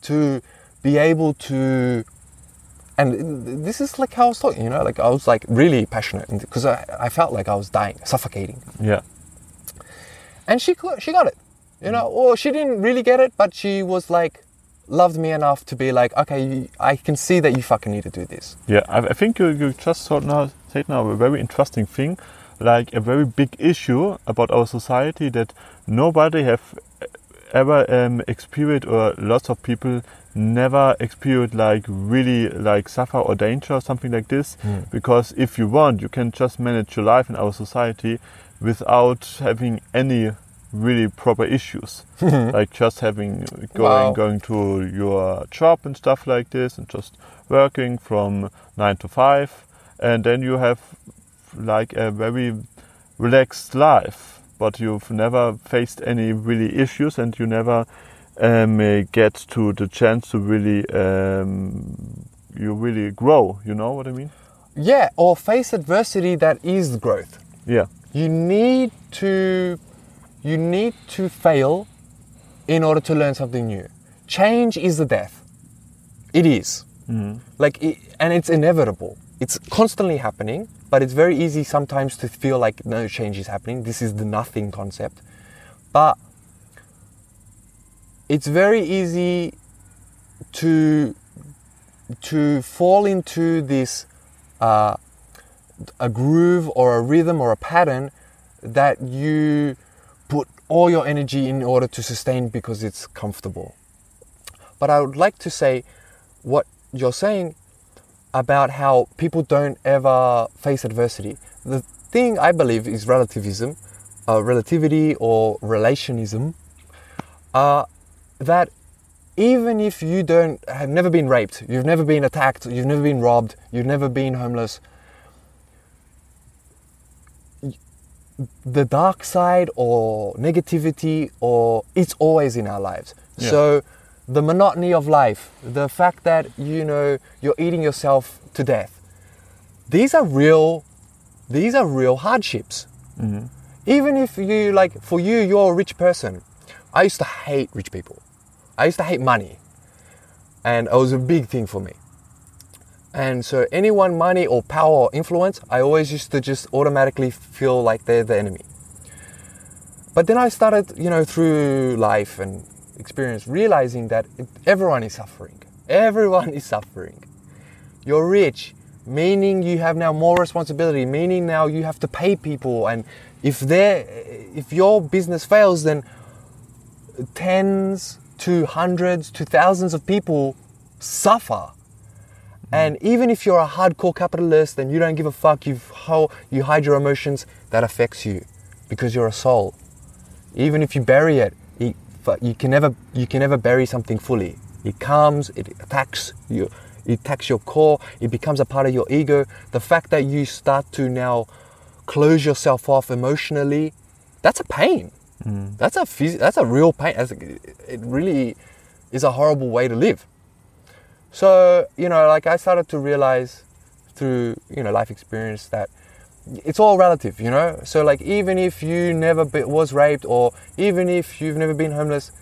S1: to be able to. And this is like how I was talking, you know, like I was like really passionate because I, I felt like I was dying, suffocating.
S2: yeah,
S1: And she she got it, you know, or she didn't really get it, but she was like, loved me enough to be like, okay, you- I can see that you fucking need to do this.
S2: yeah. I, I think you, you just said now said now a very interesting thing, like a very big issue about our society that nobody have ever um, experienced or lots of people never experienced like really like suffer or danger or something like this. Because if you want you can just manage your life in our society without having any really proper issues. Like just having going
S1: Wow.
S2: going to your job and stuff like this and just working from 9 to 5 and then you have like a very relaxed life, but you've never faced any really issues and you never um, uh, get to the chance to really um, you really grow. You know what I mean?
S1: Yeah, or face adversity that is growth.
S2: Yeah,
S1: You need to you need to fail in order to learn something new. Change is the death. It is. Like it, and it's inevitable. It's constantly happening, but it's very easy sometimes to feel like no change is happening. This is the nothing concept. But it's very easy to to fall into this uh, a groove or a rhythm or a pattern that you put all your energy in order to sustain because it's comfortable. But I would like to say what you're saying about how people don't ever face adversity. The thing I believe is relativism, uh, relativity or relationism, uh, that even if you don't have never been raped, you've never been attacked, you've never been robbed, you've never been homeless, the dark side or negativity or it's always in our lives.
S2: Yeah.
S1: So the monotony of life, the fact that you know you're eating yourself to death. These are real these are real hardships. Mm-hmm. Even if you like for you you're a rich person. I used to hate rich people. I used to hate money. And it was a big thing for me. And so anyone money or power or influence, I always used to just automatically feel like they're the enemy. But then I started, you know, through life and experience realizing that everyone is suffering. Everyone is suffering. You're rich, meaning you have now more responsibility, meaning now you have to pay people and if if your business fails then tens to hundreds to thousands of people suffer. Hmm. And even if you're a hardcore capitalist and you don't give a fuck, you you hide your emotions, that affects you because you're a soul. Even if you bury it, fu- you can never you can never bury something fully. It comes, it attacks you, it attacks your core. It becomes a part of your ego. The fact that you start to now close yourself off emotionally, that's a pain. Mm. That's a phys- that's a real pain. That's it really is a horrible way to live. So, you know, like I started to realize through, you know, life experience that it's all relative, you know? So, like, even if you never be, was raped or even if you've never been homeless,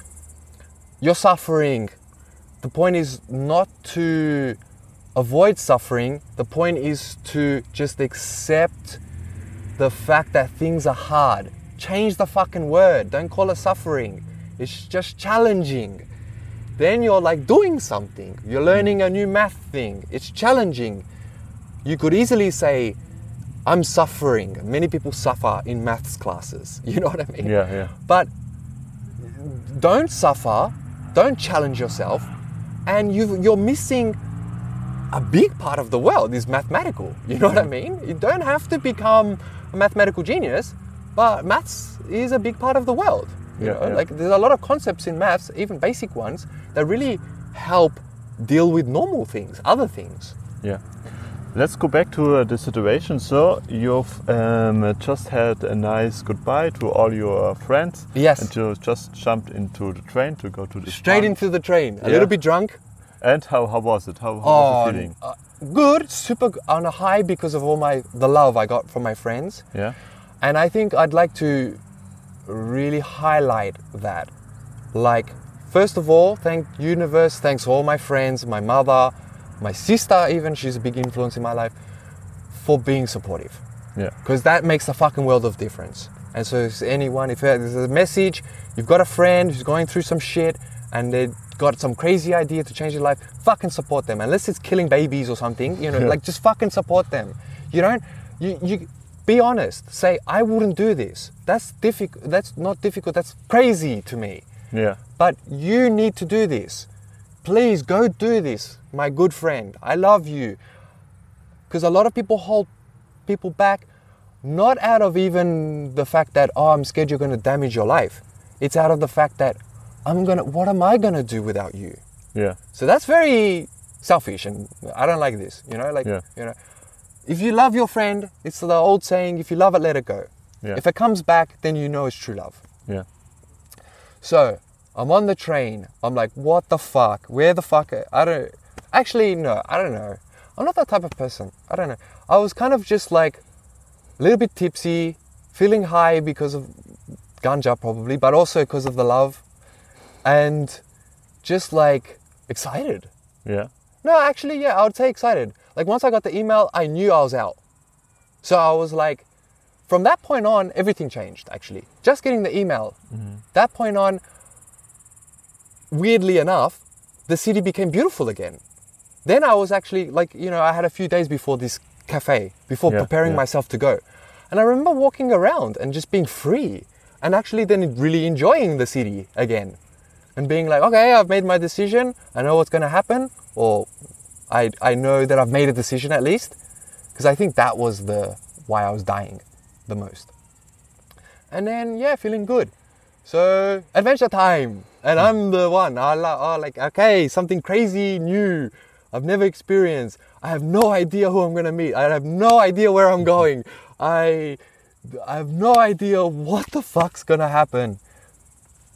S1: you're suffering. The point is not to avoid suffering, the point is to just accept the fact that things are hard. Change the fucking word. Don't call it suffering. It's just challenging. Then you're like doing something. You're learning a new math thing. It's challenging. You could easily say, I'm suffering. Many people suffer in maths classes. You know what I mean?
S2: Yeah, yeah.
S1: But don't suffer, don't challenge yourself, and you you're missing a big part of the world is mathematical. You know what I mean? You don't have to become a mathematical genius, but maths is a big part of the world. You
S2: Yeah,
S1: know,
S2: yeah.
S1: like there's a lot of concepts in maths, even basic ones, that really help deal with normal things, other things.
S2: Yeah. Let's go back to uh, the situation. So you've um, just had a nice goodbye to all your friends.
S1: Yes.
S2: And you just jumped into the train to go to the
S1: Straight into the train, a
S2: Yeah.
S1: little bit drunk,
S2: And how, how was it? How, how
S1: Oh,
S2: was the feeling?
S1: uh, good, super on a high because of all my the love I got from my friends,
S2: yeah.
S1: and I think I'd like to really highlight that. Like, first of all, thank universe, thanks all my friends, my mother, my sister, even she's a big influence in my life, for being supportive
S2: Yeah.
S1: because that makes a fucking world of difference. And so, if anyone, if there's a message, you've got a friend who's going through some shit and they got some crazy idea to change their life, fucking support them. Unless it's killing babies or something, you know,
S2: Yeah.
S1: like just fucking support them. You don't, you, you be honest. Say, I wouldn't do this. That's difficult. That's not difficult. That's crazy to me.
S2: Yeah.
S1: But you need to do this. Please go do this, my good friend. I love you. Because a lot of people hold people back, not out of even the fact that, oh, I'm scared you're going to damage your life. It's out of the fact that, I'm going to, what am I going to do without you?
S2: Yeah.
S1: So that's very selfish and I don't like this, you know, like,
S2: Yeah.
S1: you know, if you love your friend, it's the old saying, if you love it, let it go.
S2: Yeah.
S1: If it comes back, then you know it's true love.
S2: Yeah.
S1: So I'm on the train. I'm like, what the fuck? Where the fuck? I don't. Actually, no, I don't know. I'm not that type of person. I don't know. I was kind of just like a little bit tipsy, feeling high because of ganja probably, but also because of the love, and just like excited.
S2: Yeah.
S1: No, actually, yeah, I would say excited. Like once I got the email, I knew I was out. So I was like, from that point on, everything changed. Actually, just getting the email. Mm-hmm. That point on, weirdly enough, the city became beautiful again. Then I was actually like, you know, I had a few days before this cafe before
S2: Yeah,
S1: preparing
S2: yeah.
S1: myself to go. And I remember walking around and just being free and actually then really enjoying the city again and being like, okay, I've made my decision. I know what's going to happen, or I, I know that I've made a decision at least. Because I think that was the why I was dying the most. And then, yeah, feeling good. So, adventure time. And I'm the one. I oh, like, okay, something crazy, new. I've never experienced. I have no idea who I'm going to meet. I have no idea where I'm going. I, I have no idea what the fuck's going to happen.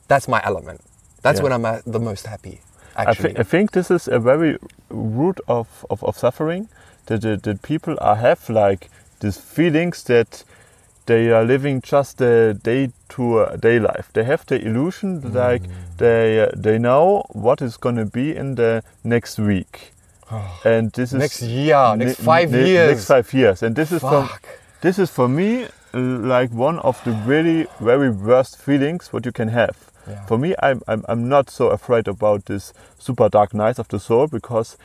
S1: That's my element. That's
S2: Yeah.
S1: when I'm at the most happy,
S2: I,
S1: actually.
S2: I think this is a very root of, of, of suffering that, that, that people are have like these feelings that they are living just a day to day life. They have the illusion
S1: Mm.
S2: like they uh, they know what is going to be in the next week, and this is
S1: Next year, next five years.
S2: next five years, and this is from this is for me uh, like one of the really very worst feelings what you can have.
S1: Yeah.
S2: For me, I'm, I'm I'm not so afraid about this super dark nights of the soul because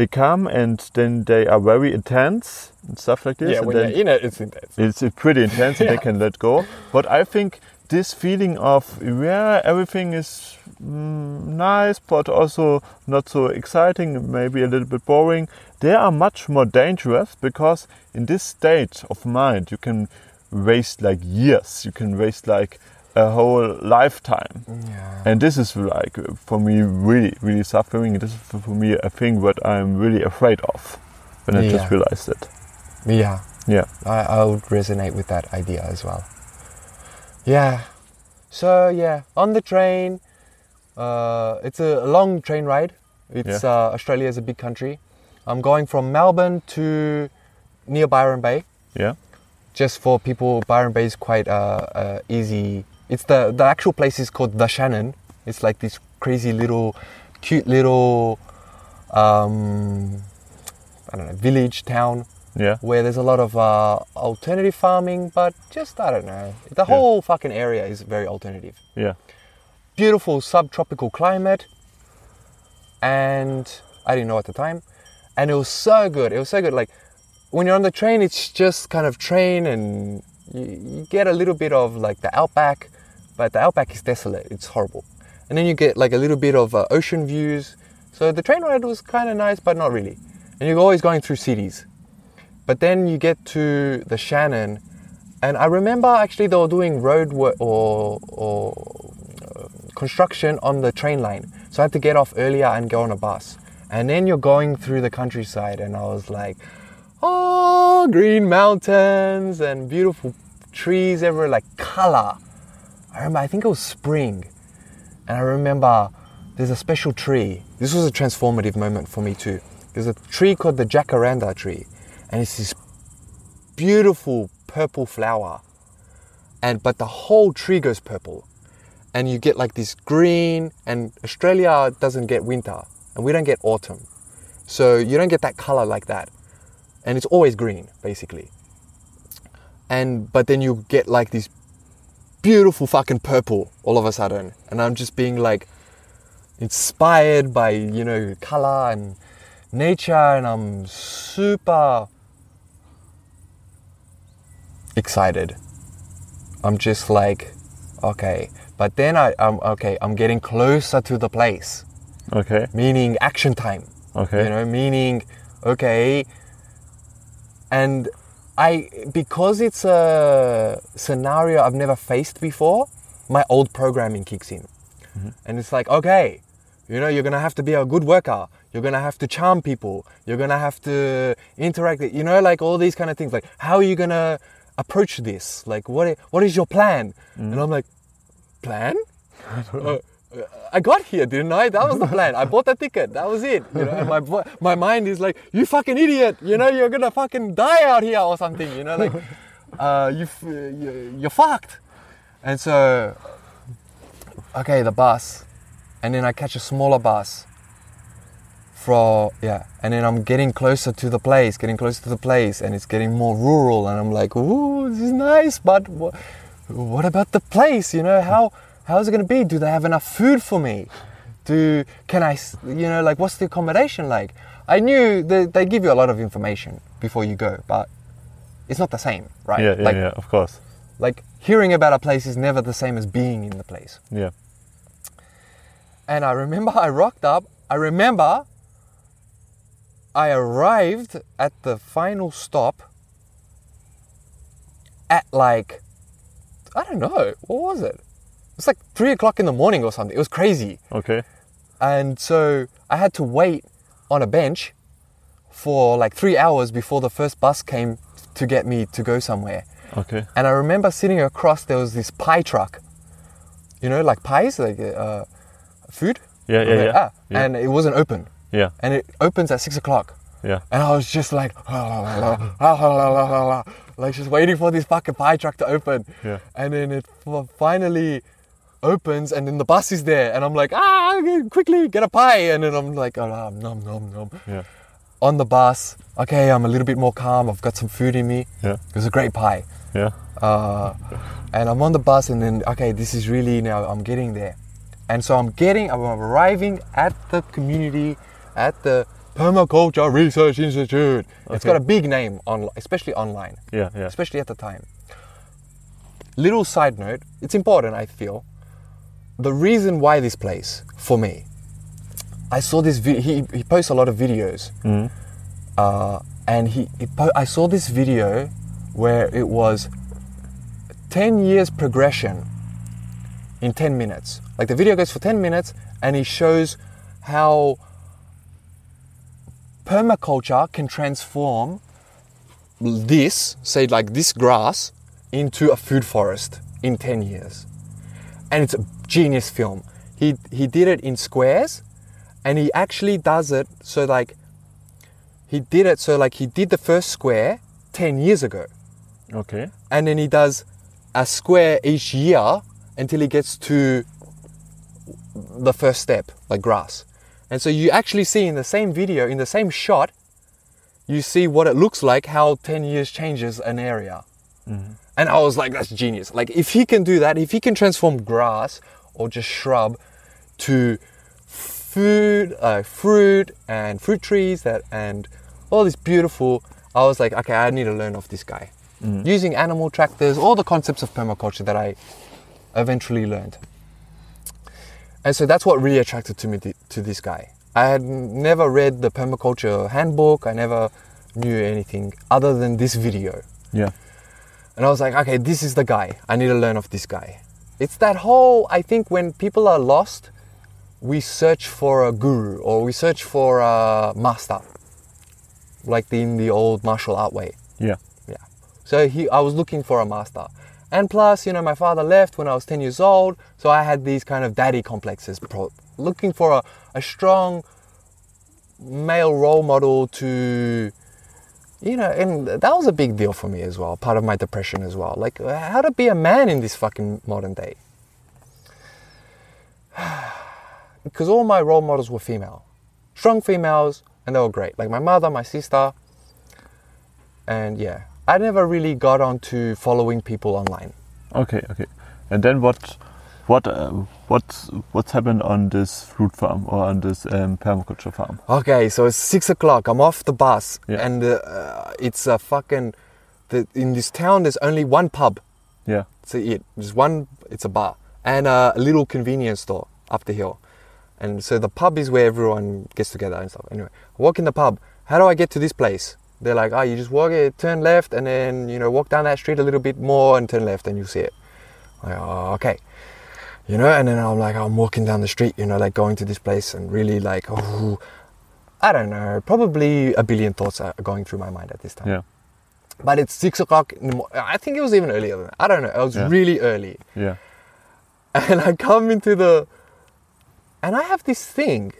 S2: they come and then they are very intense and stuff like this.
S1: yeah,
S2: and
S1: when you're in it, it's intense.
S2: it's pretty intense and they can let go. But I think this feeling of yeah everything is mm, nice but also not so exciting, maybe a little bit boring. They are much more dangerous because in this state of mind you can waste like years. You can waste like a whole lifetime.
S1: Yeah.
S2: And this is like for me really, really suffering. This is for me a thing that I'm really afraid of when I
S1: Yeah.
S2: just realized it.
S1: Yeah.
S2: Yeah.
S1: I, I would resonate with that idea as well. Yeah. So yeah, on the train, uh, it's a long train ride. It's
S2: Yeah.
S1: uh, Australia is a big country. I'm going from Melbourne to near Byron Bay.
S2: Yeah.
S1: Just for people, Byron Bay is quite uh, uh, easy. It's the the actual place is called the Channon. It's like this crazy little, cute little, um, I don't know, village town
S2: Yeah.
S1: where there's a lot of uh, alternative farming, but just I don't know. The whole fucking area is very alternative.
S2: Yeah.
S1: Beautiful subtropical climate, and I didn't know at the time, and it was so good. It was so good. Like when you're on the train, it's just kind of train, and you, you get a little bit of like the outback, but the outback is desolate. It's horrible, and then you get like a little bit of uh, ocean views. So the train ride was kind of nice, but not really. And you're always going through cities. But then you get to the Channon, and I remember actually they were doing road work or, or uh, construction on the train line. So I had to get off earlier and go on a bus. And then you're going through the countryside, and I was like, oh, green mountains and beautiful trees everywhere, like color. I remember, I think it was spring. And I remember there's a special tree. This was a transformative moment for me too. There's a tree called the jacaranda tree, and it's this beautiful purple flower. And but the whole tree goes purple, and you get like this green. And Australia doesn't get winter, and we don't get autumn, so you don't get that color like that. And it's always green, basically. And but then you get like this beautiful fucking purple all of a sudden, and I'm just being like inspired by you know color and nature. And i'm super excited. I'm just like okay. But then i i'm okay i'm getting closer to the place.
S2: Okay.
S1: meaning action time.
S2: Okay.
S1: you know meaning okay. And i because it's a scenario i've never faced before my old programming kicks in. And it's like okay you know you're gonna have to be a good worker. You're gonna have to charm people. You're gonna have to interact you know like all these kind of things. Like how are you gonna approach this? Like what what is your plan? And i'm like plan? Uh, I got here, didn't I? That was the plan. I bought the ticket. That was it. You know, and my my mind is like, you fucking idiot. You know, you're gonna fucking die out here or something. You know, like, uh, you you're fucked. And so, okay, the bus, and then I catch a smaller bus. For yeah, and then I'm getting closer to the place, getting closer to the place, and it's getting more rural, and I'm like, ooh, this is nice, but what about the place? You know, how how's it gonna be? Do they have enough food for me? Do can I? you know, like what's the accommodation like? I knew that they give you a lot of information before you go, but it's not the same, right?
S2: Yeah, yeah,
S1: like,
S2: yeah. Of course.
S1: like hearing about a place is never the same as being in the place.
S2: Yeah.
S1: And I remember I rocked up. I remember I arrived at the final stop at like, I don't know, what was it? It's like three o'clock in the morning or something. It was crazy.
S2: Okay.
S1: And so I had to wait on a bench for like three hours before the first bus came to get me to go somewhere.
S2: Okay.
S1: And I remember sitting across, there was this pie truck. You know, like pies, like uh, food.
S2: Yeah, yeah, yeah.
S1: Ah,
S2: Yeah.
S1: And it wasn't open.
S2: Yeah.
S1: And it opens at six o'clock.
S2: Yeah.
S1: And I was just like, like just waiting for this fucking pie truck to open.
S2: Yeah.
S1: And then it finally opens, and then the bus is there, and I'm like, ah, quickly get a pie, and then I'm like, oh, nom nom nom.
S2: Yeah.
S1: On the bus, okay, I'm a little bit more calm. I've got some food in me.
S2: Yeah.
S1: It was a great pie.
S2: Yeah.
S1: Uh, and I'm on the bus, and then okay, this is really now I'm getting there, and so I'm getting, I'm arriving at the community, at the Permaculture Research Institute. It's got a big name on, especially online,
S2: Yeah. Yeah.
S1: especially at the time. Little side note, it's important. I feel the reason why this place for me. I saw this. Vi- he he posts a lot of videos
S2: Mhm.
S1: uh, and he, he po- I saw this video where it was 10 years progression in 10 minutes. Like the video goes for 10 minutes and he shows how permaculture can transform this, say like this grass, into a food forest in 10 years. And it's genius film. He, he did it in squares and he actually does it so like he did it so like he did the first square 10 years ago.
S2: Okay.
S1: and then he does a square each year until he gets to the first step like grass. And so you actually see in the same video in the same shot you see what it looks like how 10 years changes an area. Mm-hmm. And i was like that's genius. Like if he can do that if he can transform grass or just shrub to food, uh, fruit, and fruit trees that and all this beautiful. I was like, okay, I need to learn off this guy. Using animal tractors, all the concepts of permaculture that I eventually learned. And so that's what really attracted to me th- to this guy. I had never read the permaculture handbook. I never knew anything other than this video.
S2: Yeah.
S1: And I was like, okay, this is the guy. I need to learn off this guy. It's that whole, I think when people are lost, we search for a guru or we search for a master, like the, in the old martial art way.
S2: Yeah.
S1: Yeah. So he, I was looking for a master. And plus, you know, my father left when I was 10 years old, so I had these kind of daddy complexes, pro- looking for a, a strong male role model to, you know, and that was a big deal for me as well, part of my depression as well. Like, how to be a man in this fucking modern day. Because all my role models were female, strong females, and they were great. Like my mother, my sister, and yeah, I never really got onto following people online.
S2: Okay. Okay. And then what? What? Uh, what's what's happened on this fruit farm or on this um, permaculture farm?
S1: Okay, so it's six o'clock. I'm off the bus,
S2: Yeah.
S1: and uh, it's a fucking. The, in this town, there's only one pub.
S2: Yeah.
S1: That's it. There's one. It's a bar and a little convenience store up the hill, and so the pub is where everyone gets together and stuff. Anyway, I walk in the pub. How do I get to this place? They're like, oh, you just walk it, turn left, and then you know walk down that street a little bit more and turn left, and you'll see it. I'm like, oh, okay. You know, and then I'm like, I'm walking down the street, you know, like going to this place and really like, oh, I don't know, probably a billion thoughts are going through my mind at this time.
S2: Yeah.
S1: But it's six o'clock in the morning. I think it was even earlier than that. I don't know. It was
S2: Yeah.
S1: really early.
S2: Yeah.
S1: And I come into the. And I have this thing.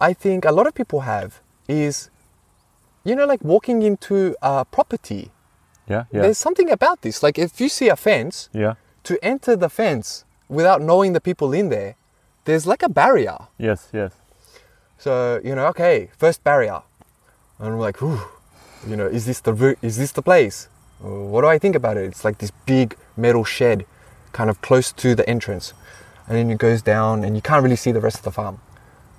S1: I think a lot of people have is, you know, like walking into a property.
S2: Yeah. Yeah.
S1: There's something about this. Like if you see a fence,
S2: Yeah.
S1: To enter the fence without knowing the people in there, there's like a barrier.
S2: Yes. Yes.
S1: So you know, okay, first barrier, and I'm like, Ooh, you know, is this the is this the place? What do I think about it? It's like this big metal shed, kind of close to the entrance, and then it goes down, and you can't really see the rest of the farm.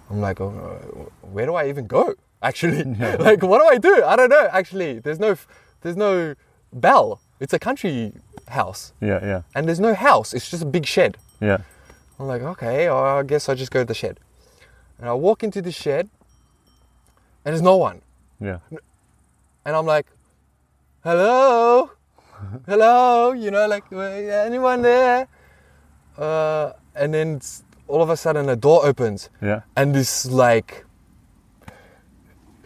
S1: I'm like, oh, where do I even go? Actually, like, what do I do? I don't know. Actually, there's no, there's no bell. It's a country house,
S2: Yeah, yeah,
S1: and there's no house. It's just a big shed.
S2: yeah.
S1: I'm like, okay, I guess I'll just go to the shed. And I walk into the shed, and there's no one.
S2: Yeah.
S1: And I'm like, hello, hello, you know, like, "Uh, anyone there? Uh, and then all of a sudden, a door opens,
S2: Yeah.
S1: and this like,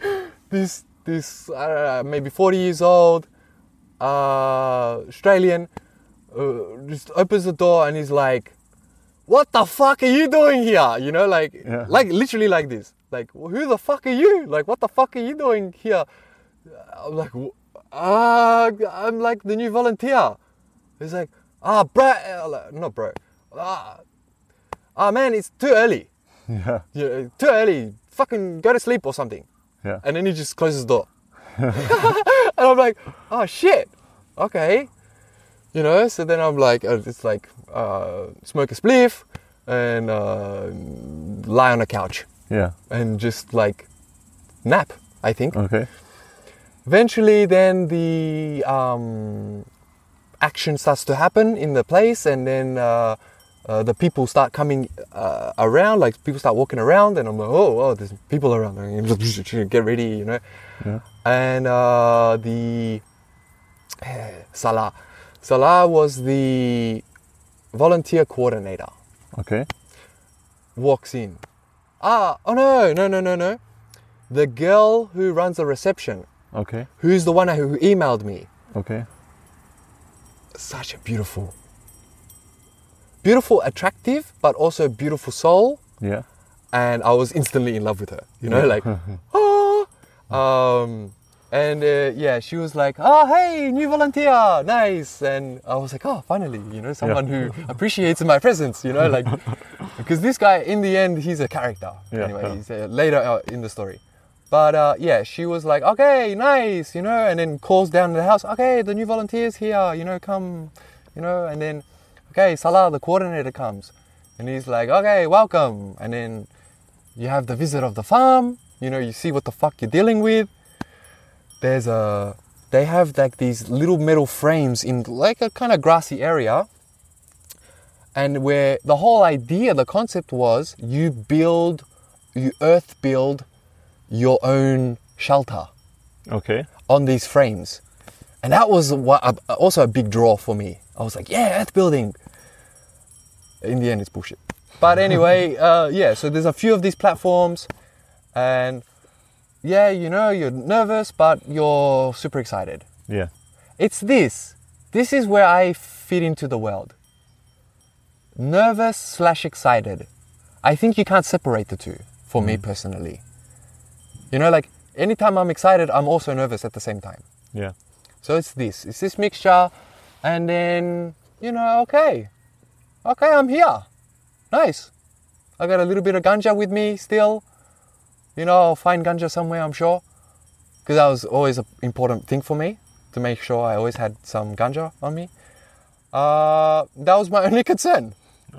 S1: this this I don't know, maybe 40 years old, uh, Australian, uh, just opens the door and he's like, "What the fuck are you doing here?" You know, like,
S2: Yeah.
S1: like literally like this. Like, who the fuck are you? Like, what the fuck are you doing here? I'm like, "Wh- ah, I'm like the new volunteer. He's like, ah, bro, uh, like, not bro. Ah, ah, man, it's too early.
S2: Yeah.
S1: Yeah, too early. Fucking go to sleep or something.
S2: Yeah.
S1: And then he just closes the door. and I'm like, oh shit. Okay. You know, so then I'm like, uh, it's like, uh, smoke a spliff and uh, lie on a couch
S2: Yeah.
S1: and just like nap, I think.
S2: Okay.
S1: Eventually, then the um, action starts to happen in the place, and then uh, uh, the people start coming uh, around. Like people start walking around, and I'm like, oh, oh, there's people around. And I'm just, Get ready, you know.
S2: Yeah.
S1: And uh, the Salah, Salah was the volunteer coordinator.
S2: Okay.
S1: Walks in. Ah, oh no, no, no, no, no. The girl who runs the reception
S2: Okay.
S1: who's the one who emailed me.
S2: Okay.
S1: Such a beautiful, beautiful, attractive, but also beautiful soul.
S2: Yeah.
S1: And I was instantly in love with her. You know, like, ah. Um, and uh, yeah, she was like, oh, hey, new volunteer, nice. And I was like, oh, finally, you know, someone who appreciates my presence, you know, like, because this guy, in the end, he's a character.
S2: Yeah,
S1: anyway,
S2: yeah.
S1: he's uh, later uh, in the story. But uh, yeah, she was like, okay, nice, you know, and then calls down to the house, okay, the new volunteers here, you know, come, you know, and then, okay, Salah, the coordinator comes. And he's like, okay, welcome. And then you have the visit of the farm, you know, you see what the fuck you're dealing with. There's a, they have like these little metal frames in like a kind of grassy area. And where the whole idea, the concept was you build, you earth build your own shelter
S2: Okay.
S1: on these frames. And that was what, uh, also a big draw for me. I was like, yeah, earth building. In the end, it's bullshit. But anyway, uh, yeah, so there's a few of these platforms, and yeah, you know, you're nervous, but you're super excited.
S2: Yeah.
S1: It's this. This is where I fit into the world. Nervous slash excited. I think you can't separate the two for me mm. personally. You know, like anytime I'm excited, I'm also nervous at the same time.
S2: Yeah.
S1: So it's this. It's this mixture, and then you know, okay, okay, I'm here. Nice. I got a little bit of ganja with me still. You know, I'll find ganja somewhere, I'm sure, because that was always an important thing for me to make sure I always had some ganja on me. Uh, that was my only concern.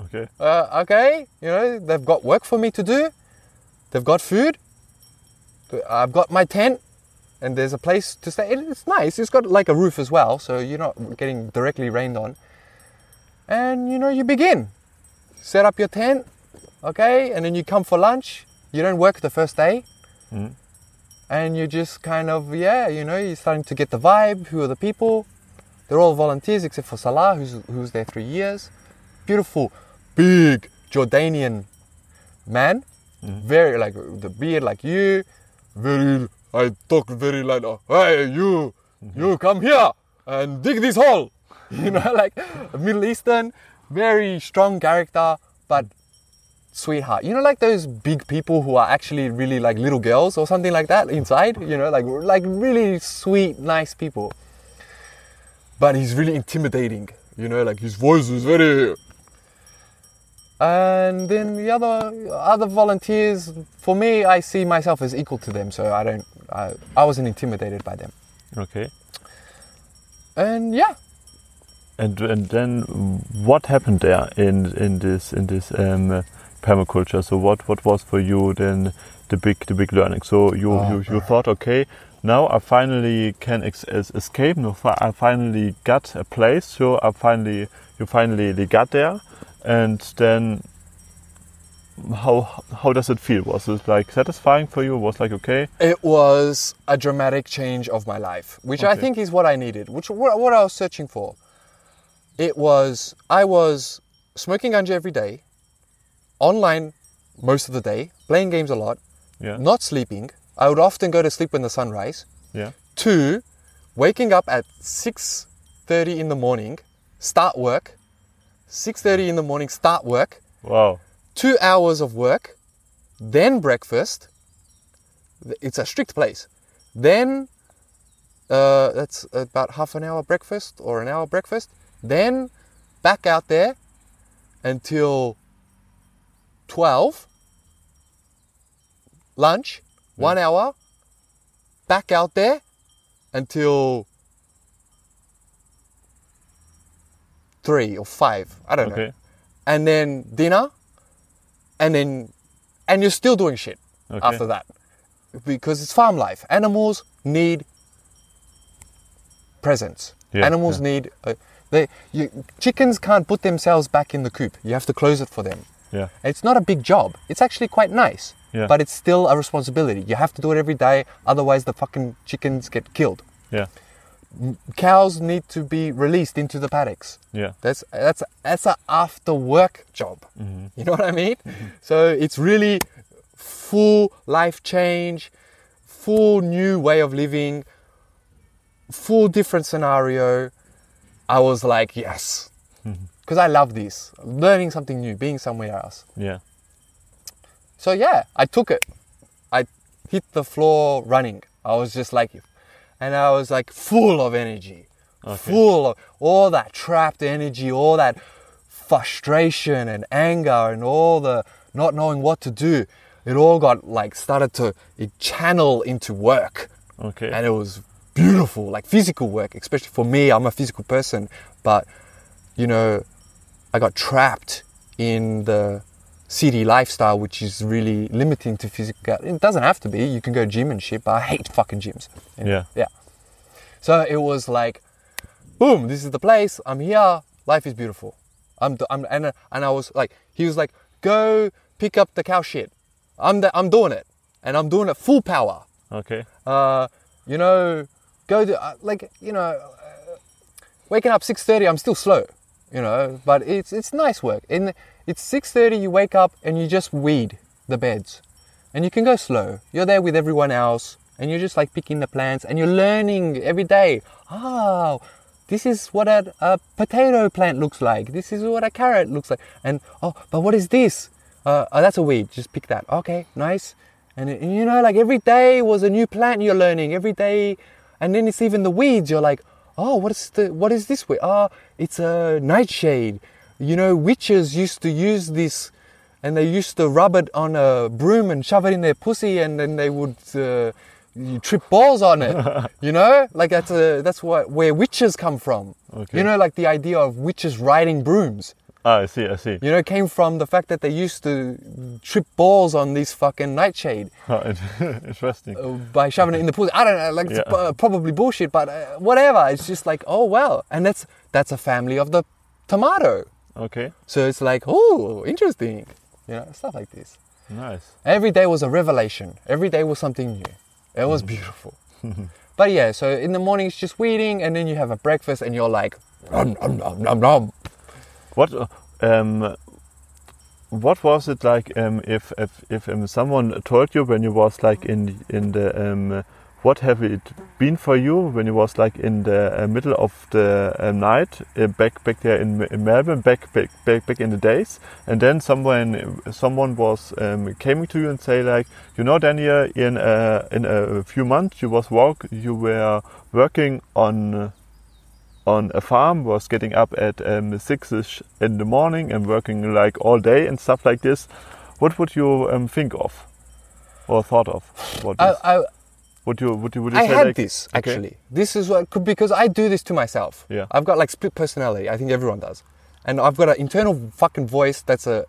S2: Okay.
S1: Uh, okay, you know, they've got work for me to do. They've got food. I've got my tent, and there's a place to stay. It's nice. It's got like a roof as well, so you're not getting directly rained on. And you know, you begin. Set up your tent, okay, and then you come for lunch. You don't work the first day,
S2: Mhm.
S1: and you just kind of yeah, you know, you're starting to get the vibe. Who are the people? They're all volunteers except for Salah, who's who's there three years. Beautiful, big Jordanian man, very like the beard like you, very. I talk very like, uh, hey you, you come here and dig this hole. You know, like a Middle Eastern, very strong character, but sweetheart. You know, like those big people who are actually really like little girls or something like that inside. You know, like like really sweet, nice people. But he's really intimidating. You know, like his voice is very. And then the other other volunteers, for me, I see myself as equal to them, so I don't. I, I wasn't intimidated by them.
S2: Okay.
S1: And yeah,
S2: And and then what happened there in in this in this um, uh, permaculture. So what what was for you then the big the big learning? So you
S1: Oh,
S2: you, you ah. thought okay. Now I finally can ex- escape. Fi- I finally got a place. So I finally you finally got there, and then how how does it feel? Was it like satisfying for you? Was like okay?
S1: It was a dramatic change of my life, which I think is what I needed, which what, what I was searching for. It was I was smoking ganja every day, online most of the day, playing games a lot,
S2: Yeah,
S1: not sleeping. I would often go to sleep when the sun rise.
S2: yeah,
S1: Two, waking up at 6:30 in the morning, start work. 6:30 in the morning, start work.
S2: wow,
S1: Two hours of work, then breakfast. It's a strict place. Then uh, that's about half an hour breakfast or an hour breakfast. Then back out there until 12. Lunch, one hour. Back out there until three or five. I don't know. And then dinner, and then, and you're still doing shit
S2: okay,
S1: after that because it's farm life. Animals need presence.
S2: Yeah,
S1: Animals
S2: yeah.
S1: need. Uh, they you, chickens can't put themselves back in the coop. You have to close it for them.
S2: Yeah,
S1: It's not a big job. It's actually quite nice.
S2: Yeah.
S1: But it's still a responsibility. You have to do it every day, otherwise the fucking chickens get killed.
S2: yeah,
S1: Cows need to be released into the paddocks.
S2: yeah,
S1: That's that's that's a after work job. Mm-hmm. You know what I mean? Mm-hmm. So it's really full life change, full new way of living, full different scenario. I was like, yes, because I love this, learning something new, being somewhere else.
S2: yeah,
S1: So yeah, I took it. I hit the floor running. I was just like, and I was like full of energy, full of all that trapped energy, all that frustration and anger and all the not knowing what to do. It all got like started to it channel into work,
S2: okay,
S1: and it was beautiful, like physical work, especially for me. I'm a physical person, but you know, I got trapped in the city lifestyle, which is really limiting to physical. It doesn't have to be. You can go gym and shit, but I hate fucking gyms.
S2: Yeah.
S1: Yeah. So it was like, boom, this is the place. I'm here. Life is beautiful. I'm, I'm and, and I was like, he was like, go pick up the cow shit. I'm the, I'm doing it, and I'm doing it full power
S2: okay,
S1: uh, you know, go to uh, like you know, uh, waking up six thirty. I'm still slow, you know, but it's it's nice work. In it's six thirty, you wake up and you just weed the beds, and you can go slow. You're there with everyone else, and you're just like picking the plants, and you're learning every day. Oh, this is what a, a potato plant looks like. This is what a carrot looks like. And oh, but what is this? Uh, oh, that's a weed. Just pick that. Okay, nice. And, and you know, like every day was a new plant you're learning. Every day, and then it's even the weeds. You're like, oh, what is the what is this weed? Oh, it's a nightshade. You know, witches used to use this, and they used to rub it on a broom and shove it in their pussy, and then they would. Uh, you trip balls on it, you know, like that's a, that's what where witches come from.
S2: Okay.
S1: You know, like the idea of witches riding brooms.
S2: Ah, I see, I see.
S1: You know, it came from the fact that they used to trip balls on this fucking nightshade
S2: Interesting.
S1: uh, by shoving it in the pool. I don't know, like it's
S2: Yeah.
S1: uh, probably bullshit, but uh, whatever. It's just like, oh well, and that's that's a family of the tomato.
S2: Okay,
S1: So it's like, oh, interesting. You know, stuff like this.
S2: nice.
S1: Every day was a revelation. Every day was something new. It was beautiful. but yeah, so in the morning it's just weeding, and then you have a breakfast, and you're like, nom, nom, nom, nom, nom.
S2: What um, what was it like um, if if, if um, someone told you when you was like in in the um, what have it been for you when you was like in the uh, middle of the uh, night uh, back back there in, in Melbourne back, back back back in the days? And then someone someone was um, came to you and say like you know Daniel in uh, in a few months you was work you were working on on a farm was getting up at um, six-ish in the morning and working like all day and stuff like this what would you um, think of or thought of what
S1: I, I,
S2: would you would you would you
S1: I
S2: say
S1: had
S2: like,
S1: this
S2: okay,
S1: actually. This is what could because I do this to myself.
S2: Yeah.
S1: I've got like split personality. I think everyone does, and I've got an internal fucking voice that's a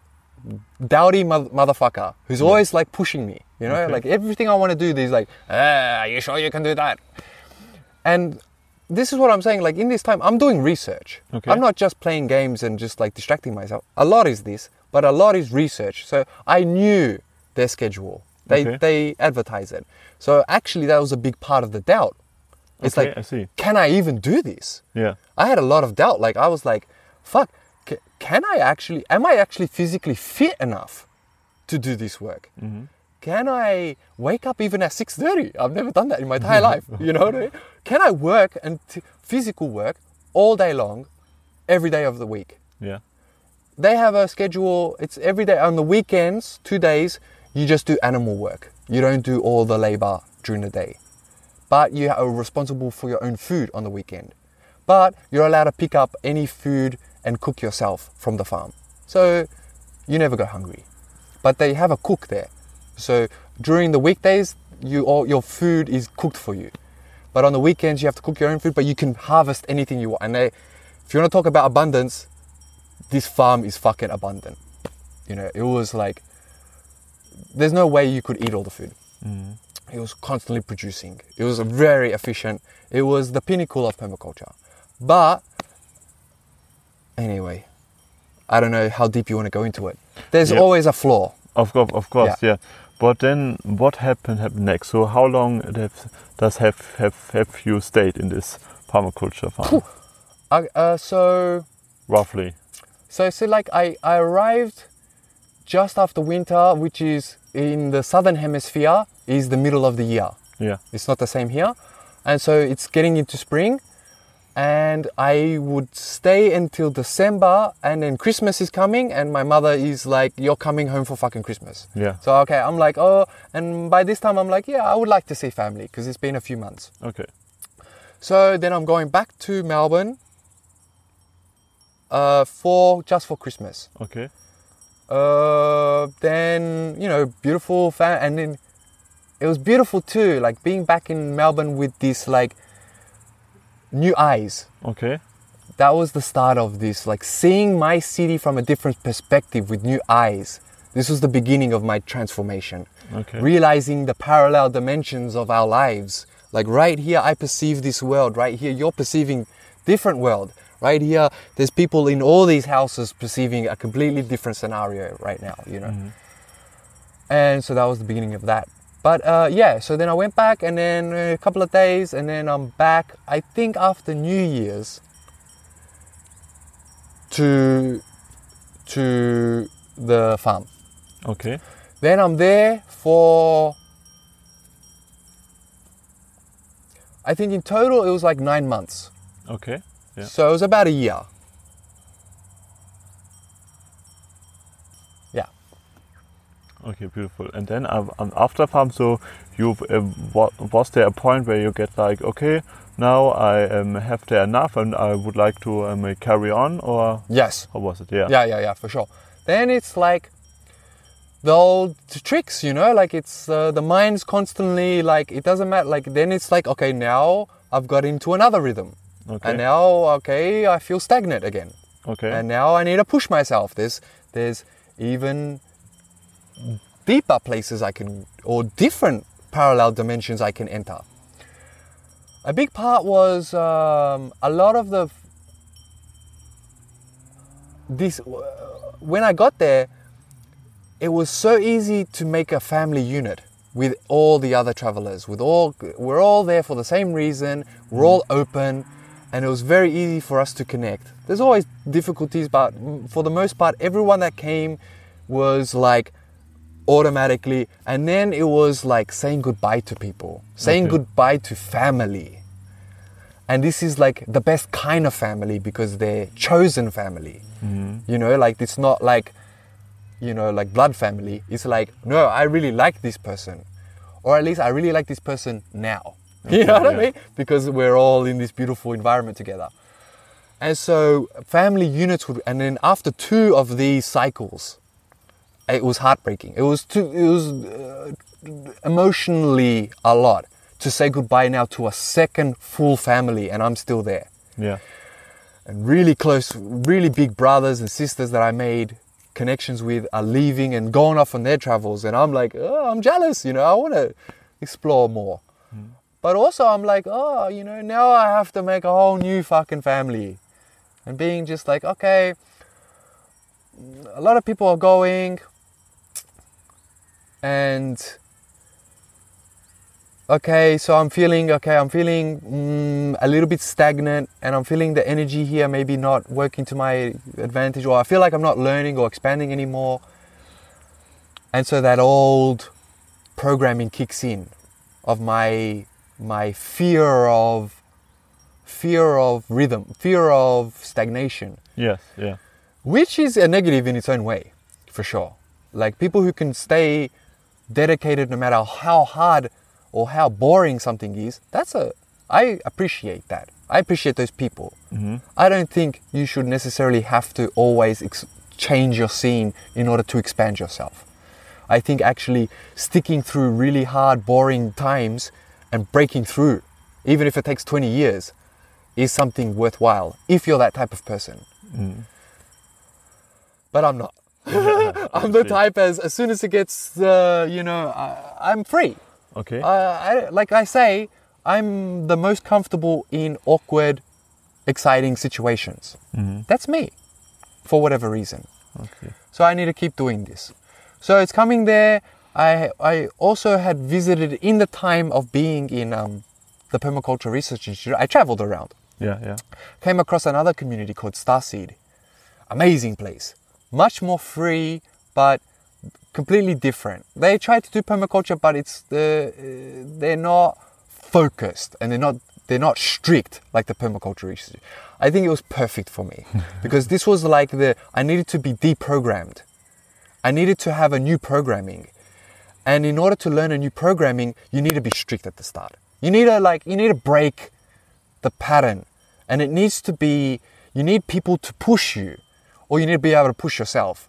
S1: dowdy mo- motherfucker who's always like pushing me. You know,
S2: Okay.
S1: like everything I want to do, he's like, ah, are you sure you can do that? And this is what I'm saying. Like in this time, I'm doing research.
S2: Okay.
S1: I'm not just playing games and just like distracting myself. A lot is this, but a lot is research. So I knew their schedule. They
S2: Okay.
S1: they advertise it. So actually, that was a big part of the doubt. It's
S2: Okay,
S1: like,
S2: I see.
S1: can I even do this?
S2: Yeah.
S1: I had a lot of doubt. Like I was like, fuck, can I actually? Am I actually physically fit enough to do this work? Mm-hmm. Can I wake up even at six thirty? I've never done that in my entire life. You know what I mean? Can I work and t- physical work all day long, every day of the week?
S2: Yeah.
S1: They have a schedule. It's every day on the weekends, two days. You just do animal work. You don't do all the labor during the day but you are responsible for your own food on the weekend. But you're allowed to pick up any food and cook yourself from the farm. So you never go hungry. But they have a cook there. So during the weekdays, you all your food is cooked for you. But on the weekends, you have to cook your own food, but you can harvest anything you want. And they, if you want to talk about abundance, this farm is fucking abundant. You know, it was like, there's no way you could eat all the food. Mm. It was constantly producing. It was very efficient. It was the pinnacle of permaculture. But anyway, I don't know how deep you want to go into it. There's
S2: Yeah.
S1: always a flaw.
S2: Of course, of course, yeah. But then, what happened happened next? So, how long have, does have have have you stayed in this permaculture farm?
S1: I, uh, so,
S2: Roughly.
S1: so, so like I, I arrived just after winter, which is in the southern hemisphere, is the middle of the year.
S2: Yeah.
S1: It's not the same here. And so it's getting into spring. And I would stay until December. And then Christmas is coming. And my mother is like, You're coming home for fucking Christmas.
S2: Yeah.
S1: So, okay, I'm like, Oh, and by this time, I'm like, Yeah, I would like to see family because it's been a few months.
S2: Okay.
S1: So then I'm going back to Melbourne uh, for just for Christmas.
S2: Okay.
S1: Uh, then you know, beautiful fan, and then it was beautiful too. Like being back in Melbourne with this like new eyes.
S2: Okay.
S1: That was the start of this, like seeing my city from a different perspective with new eyes. This was the beginning of my transformation.
S2: Okay.
S1: Realizing the parallel dimensions of our lives. Like right here, I perceive this world. Right here, you're perceiving different world. Right here, there's people in all these houses perceiving a completely different scenario right now. You know. Mm-hmm. And so that was the beginning of that. But uh, yeah, so then I went back, and then a couple of days, and then I'm back. I think after New Year's to to the farm.
S2: Okay.
S1: Then I'm there for I think in total it was like nine months.
S2: Okay. Yeah.
S1: So it was about a year. Yeah.
S2: Okay, beautiful. And then um, after farm, so you uh, was there a point where you get like, okay, now I um, have there enough, and I would like to um, carry on, or
S1: Yes.
S2: how was it? Yeah.
S1: Yeah, yeah, yeah, for sure. Then it's like the old tricks, you know, like it's uh, the mind's constantly like it doesn't matter. Like then it's like okay, now I've got into another rhythm,
S2: Okay.
S1: and now okay, I feel stagnant again.
S2: okay.
S1: and now I need to push myself. There's there's even deeper places I can or different parallel dimensions I can enter. A big part was um, a lot of the this when I got there. It was so easy to make a family unit with all the other travelers. With all we're all there for the same reason. We're all open, and it was very easy for us to connect. There's always difficulties, but for the most part, everyone that came was like automatically, and then it was like saying goodbye to people, saying
S2: Okay.
S1: goodbye to family. And this is like the best kind of family because they're chosen family. Mm-hmm. You know, like it's not like, you know, like blood family. It's like, no, I really like this person. Or at least I really like this person now. you know what I mean? Because we're all in this beautiful environment together. And so family units would, and then after two of these cycles, it was heartbreaking. It was too, it was uh, emotionally a lot to say goodbye now to a second full family, and I'm still there.
S2: yeah.
S1: And really close, really big brothers and sisters that I made connections with are leaving and going off on their travels, and I'm like, oh, I'm jealous. You know, I want to explore more. But also, I'm like, oh, you know, now I have to make a whole new fucking family, and being just like, okay, a lot of people are going, and okay, so I'm feeling okay, I'm feeling mm, a little bit stagnant and I'm feeling the energy here maybe not working to my advantage or I feel like I'm not learning or expanding anymore. And so that old programming kicks in of my my fear of fear of rhythm, fear of stagnation,
S2: Yes, yeah.
S1: which is a negative in its own way, for sure. Like people who can stay dedicated no matter how hard or how boring something is, that's a I appreciate that. I appreciate those people. Mm-hmm. I don't think you should necessarily have to always ex- change your scene in order to expand yourself. I think actually sticking through really hard, boring times and breaking through, even if it takes 20 years, is something worthwhile if you're that type of person. Mm-hmm. But I'm not. I'm the type as as soon as it gets, uh, you know, I, I'm free.
S2: Okay.
S1: Uh, I, like I say, I'm the most comfortable in awkward, exciting situations. That's me, for whatever reason.
S2: okay.
S1: So I need to keep doing this. So it's coming there. I I also had visited in the time of being in um, the permaculture research institute. I traveled around.
S2: Yeah, yeah.
S1: Came across another community called Starseed. Amazing place. Much more free, but completely different. They try to do permaculture, but it's the uh, they're not focused and they're not they're not strict like the permaculture. I think it was perfect for me because this was like the I needed to be deprogrammed. I needed to have a new programming. And in order to learn a new programming, you need to be strict at the start. You need to like you need to break the pattern. And it needs to be you need people to push you or you need to be able to push yourself.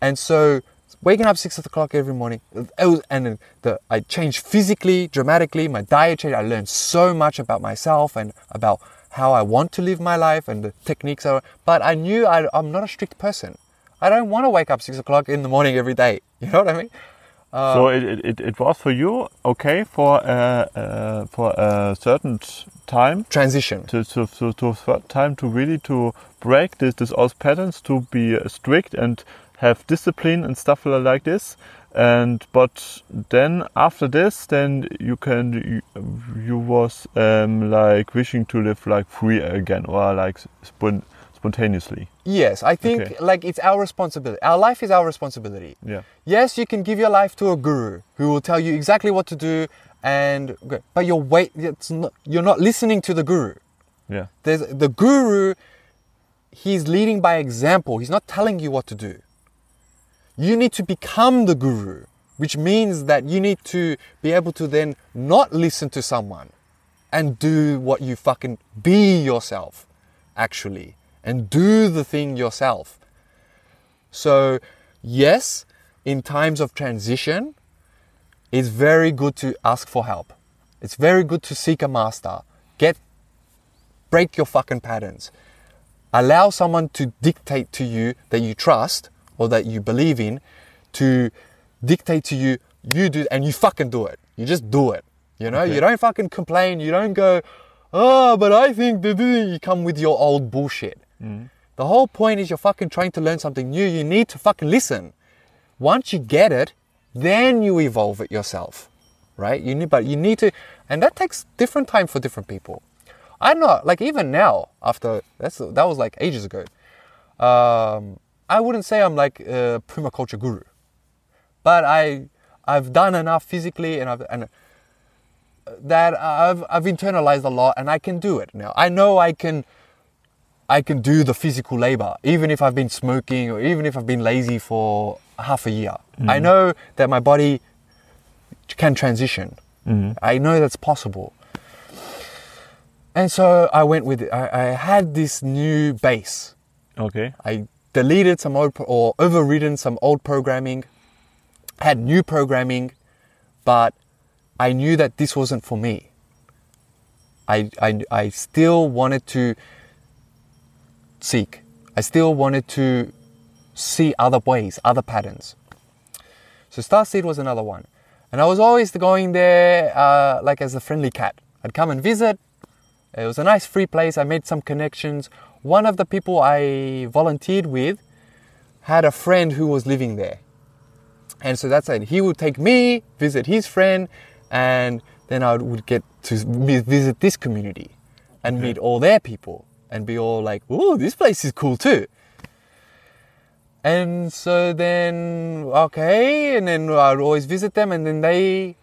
S1: And so waking up six o'clock every morning, was, and the, I changed physically, dramatically. My diet changed. I learned so much about myself and about how I want to live my life and the techniques. But I knew I, I'm not a strict person. I don't want to wake up six o'clock in the morning every day. You know what I mean?
S2: so it, it- it, was for you okay for uh, for a certain time
S1: Transition.
S2: to to to, to time to really to break this this old patterns to be strict and have discipline and stuff like this and but then after this then you can you, you was um, like wishing to live like free again or like spon- spontaneously
S1: Yes, I think
S2: Okay.
S1: like it's our responsibility. Our life is our responsibility.
S2: yeah
S1: Yes, you can give your life to a guru who will tell you exactly what to do, and but you're wait. It's not, you're not listening to the guru.
S2: yeah
S1: There's the guru. He's leading by example. He's not telling you what to do. You need to become the guru, which means that you need to be able to then not listen to someone and do what you fucking be yourself, actually, and do the thing yourself. So, yes, in times of transition, it's very good to ask for help. It's very good to seek a master. Get break your fucking patterns. Allow someone to dictate to you that you trust or that you believe in to dictate to you you do and you fucking do it. You just do it. You know,
S2: Okay.
S1: you don't fucking complain. You don't go, oh, but I think you come with your old bullshit. The whole point is you're fucking trying to learn something new. You need to fucking listen. Once you get it, then you evolve it yourself, right? You need, but you need to, and that takes different time for different people. I'm not like even now after that's that was like ages ago. Um, I wouldn't say I'm like a permaculture guru, but I I've done enough physically and I've and that I've I've internalized a lot and I can do it now. I know I can I can do the physical labor even if I've been smoking or even if I've been lazy for half a year. I mm-hmm. know that my body can transition. Mm-hmm. I know that's possible. And so I went with it. I, I had this new base.
S2: okay
S1: I deleted some old pro- or overridden some old programming, had new programming, but I knew that this wasn't for me. I, I, I still wanted to seek. I still wanted to see other ways, other patterns. So Starseed was another one. And I was always going there uh, like as a friendly cat. I'd come and visit. It was a nice free place. I made some connections. One of the people I volunteered with had a friend who was living there. And so that's it. He would take me, visit his friend, and then I would get to visit this community and meet all their people and be all like, ooh, this place is cool too. And so then, okay, and then I'd always visit them, and then they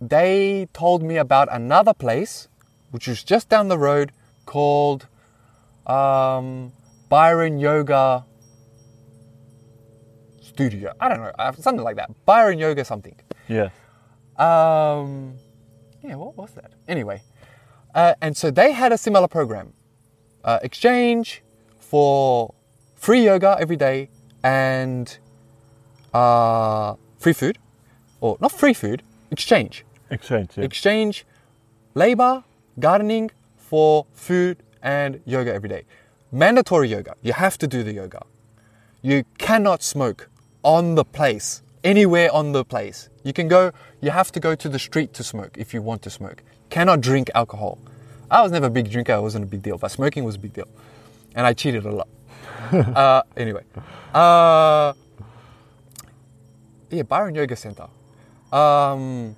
S1: they told me about another place, which was just down the road, called um, Byron Yoga Studio. I don't know, uh, something like that. Byron Yoga something.
S2: Yeah.
S1: Um, yeah, what was that? Anyway, uh, and so they had a similar program, uh, exchange for free yoga every day and uh, free food, or not free food, exchange.
S2: Exchange. Yeah.
S1: Exchange labor, gardening for food and yoga every day. Mandatory yoga. You have to do the yoga. You cannot smoke on the place, anywhere on the place. You can go, you have to go to the street to smoke if you want to smoke. Cannot drink alcohol. I was never a big drinker, it wasn't a big deal, but smoking was a big deal. And I cheated a lot. uh, anyway. Uh, yeah, Byron Yoga Center. Um,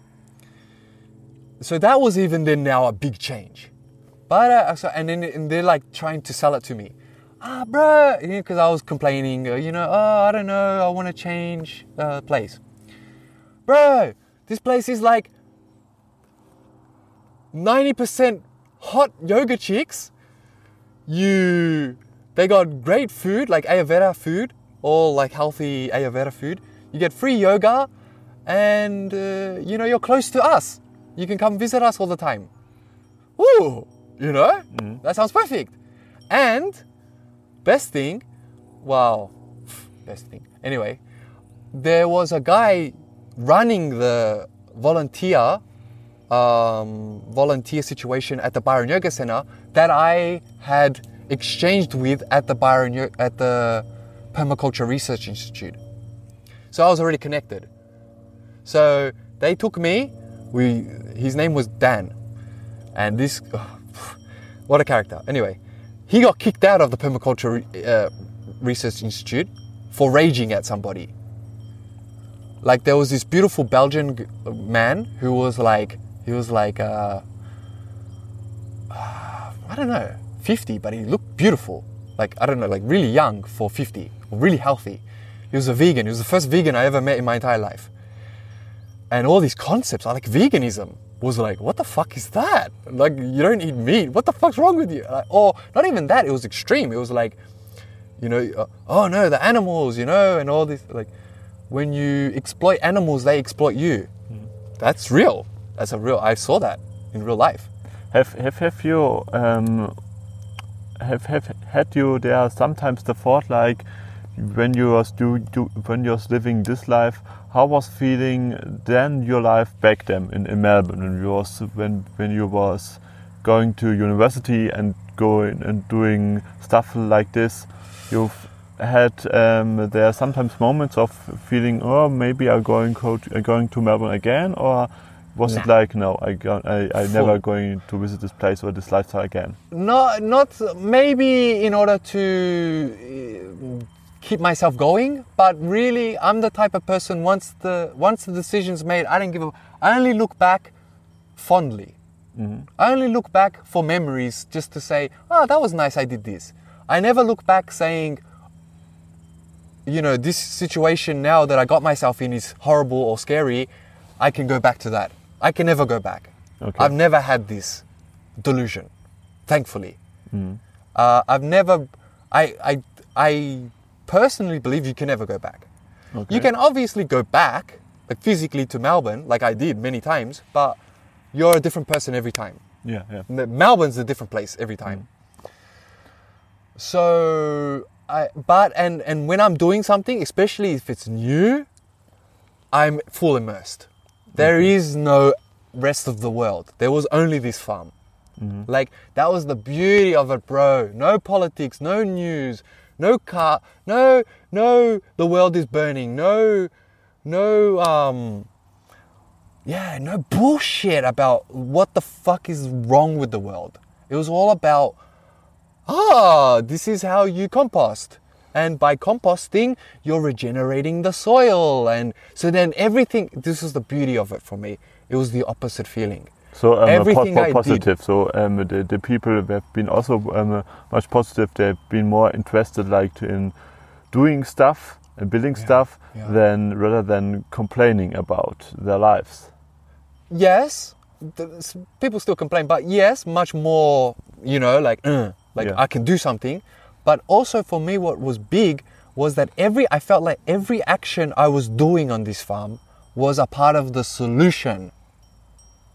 S1: so that was even then now a big change. But uh, so and then and they're like trying to sell it to me. Ah, bro, because I was complaining, uh, you know, oh, I don't know, I want to change uh, place. Bro, this place is like 90% hot yoga chicks. You, they got great food, like Ayurveda food, all like healthy Ayurveda food. You get free yoga, and uh, you know, you're close to us. You can come visit us all the time. Woo! You know? That sounds perfect. And best thing, wow, best thing. Anyway, there was a guy running the volunteer um, volunteer situation at the Byron Yoga Center that I had exchanged with at the Byron at the Permaculture Research Institute. So I was already connected. So they took me. We his name was Dan, and this what a character. Anyway, he got kicked out of the Permaculture uh, Research Institute for raging at somebody. Like there was this beautiful Belgian man who was like he was like uh, I don't know 50, but he looked beautiful. Like I don't know, like really young for 50, really healthy. He was a vegan. He was the first vegan I ever met in my entire life. And all these concepts, are like veganism, was like, what the fuck is that? Like you don't eat meat. What the fuck's wrong with you? Like, or not even that. It was extreme. It was like, you know, uh, oh no, the animals, you know, and all this. Like when you exploit animals, they exploit you. That's real. That's a real. I saw that in real life.
S2: Have have have you um, have have had you there sometimes the thought like when you was do, do when you was living this life, how was feeling then your life back then in, in Melbourne? When you was when when you was going to university and going and doing stuff like this, you've had um, there are sometimes moments of feeling oh maybe I'm going co- uh, going to Melbourne again or was it like no I go, I, I never going to visit this place or this lifestyle again?
S1: Not not maybe in order to uh, keep myself going but really i'm the type of person once the once the decision's made i don't give a i only look back fondly. Mm-hmm. I only look back for memories just to say oh that was nice i did this. I never look back saying you know this situation now that i got myself in is horrible or scary i can go back to that. I can never go back.
S2: Okay.
S1: i've never had this delusion thankfully. Mm-hmm. Uh, I've never, I, I, I personally believe you can never go back.
S2: Okay.
S1: You can obviously go back, like physically to Melbourne, like I did many times, but you're a different person every time.
S2: yeah yeah
S1: Melbourne's a different place every time. Mm. So, I, but, and, and when I'm doing something, especially if it's new, I'm full immersed. There is no rest of the world. There was only this farm. Mm-hmm. Like, that was the beauty of it, bro. No politics, no news, no car, no, no, the world is burning, no, no, um, yeah, no bullshit about what the fuck is wrong with the world. It was all about, ah, this is how you compost. And by composting, you're regenerating the soil. And so then everything, this is the beauty of it for me. It was the opposite feeling.
S2: So um,
S1: Everything
S2: po-
S1: did-
S2: positive. So um, the, the people have been also um, much positive. They've been more interested, like in doing stuff and building stuff,
S1: yeah.
S2: than rather than complaining about their lives.
S1: yes, people still complain, but yes, much more, you know, like, uh, like
S2: Yeah.
S1: I can do something. But also for me, what was big was that every, I felt like every action I was doing on this farm was a part of the solution.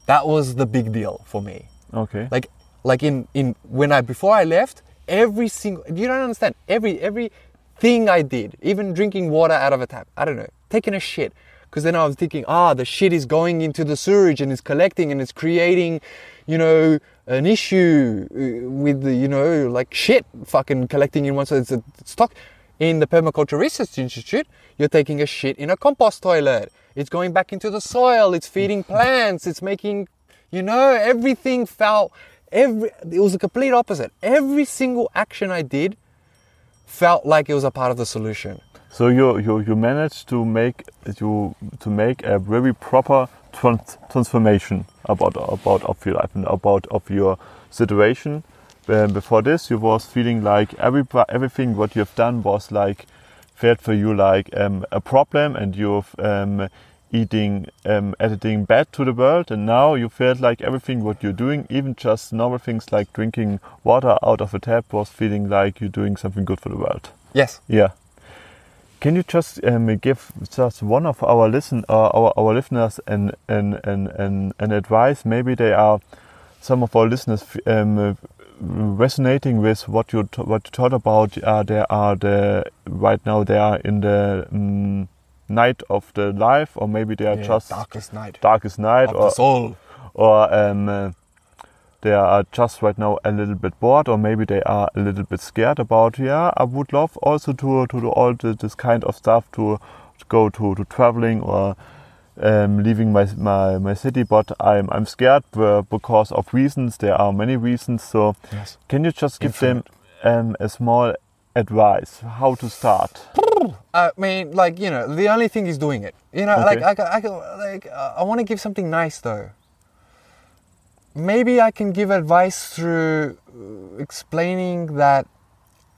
S1: That was the big deal for me.
S2: Okay.
S1: Like, like in, in, when I, before I left, every single, you don't understand, every, every thing I did, even drinking water out of a tap, I don't know, taking a shit. Because then I was thinking, ah, the shit is going into the sewage and it's collecting and it's creating, you know, an issue uh, with the, you know, like shit fucking collecting in one. So it's a stock. In the Permaculture Research Institute, you're taking a shit in a compost toilet. It's going back into the soil. It's feeding plants. It's making, you know, everything felt, every, it was the complete opposite. Every single action I did felt like it was a part of the solution.
S2: So you you you managed to make you to make a very proper trans- transformation about about of your life and about of your situation. Um, before this, you was feeling like every everything what you have done was like felt for you like um, a problem, and you've um, eating um, editing bad to the world, and now you felt like everything what you're doing, even just normal things like drinking water out of a tap, was feeling like you're doing something good for the world.
S1: Yes.
S2: Yeah. Can you just um, give just one of our listen uh, our our listeners an an, an an an advice? Maybe they are some of our listeners um, resonating with what you t- what you talked about. Uh, they are the right now they are in the um, night of the life, or maybe they are
S1: Yeah,
S2: just
S1: darkest night
S2: darkest night,
S1: of
S2: or
S1: the soul.
S2: or um, uh, they are just right now a little bit bored, or maybe they are a little bit scared about. Yeah, I would love also to to do all the, this kind of stuff to, to go to, to traveling or um, leaving my, my my city, but I'm I'm scared uh, because of reasons. There are many reasons. So
S1: Yes.
S2: can you just give them um, a small advice how to start?
S1: I mean, like you know, the only thing is doing it. You know,
S2: Okay.
S1: like I, I, like I want to give something nice though. Maybe I can give advice through uh, explaining that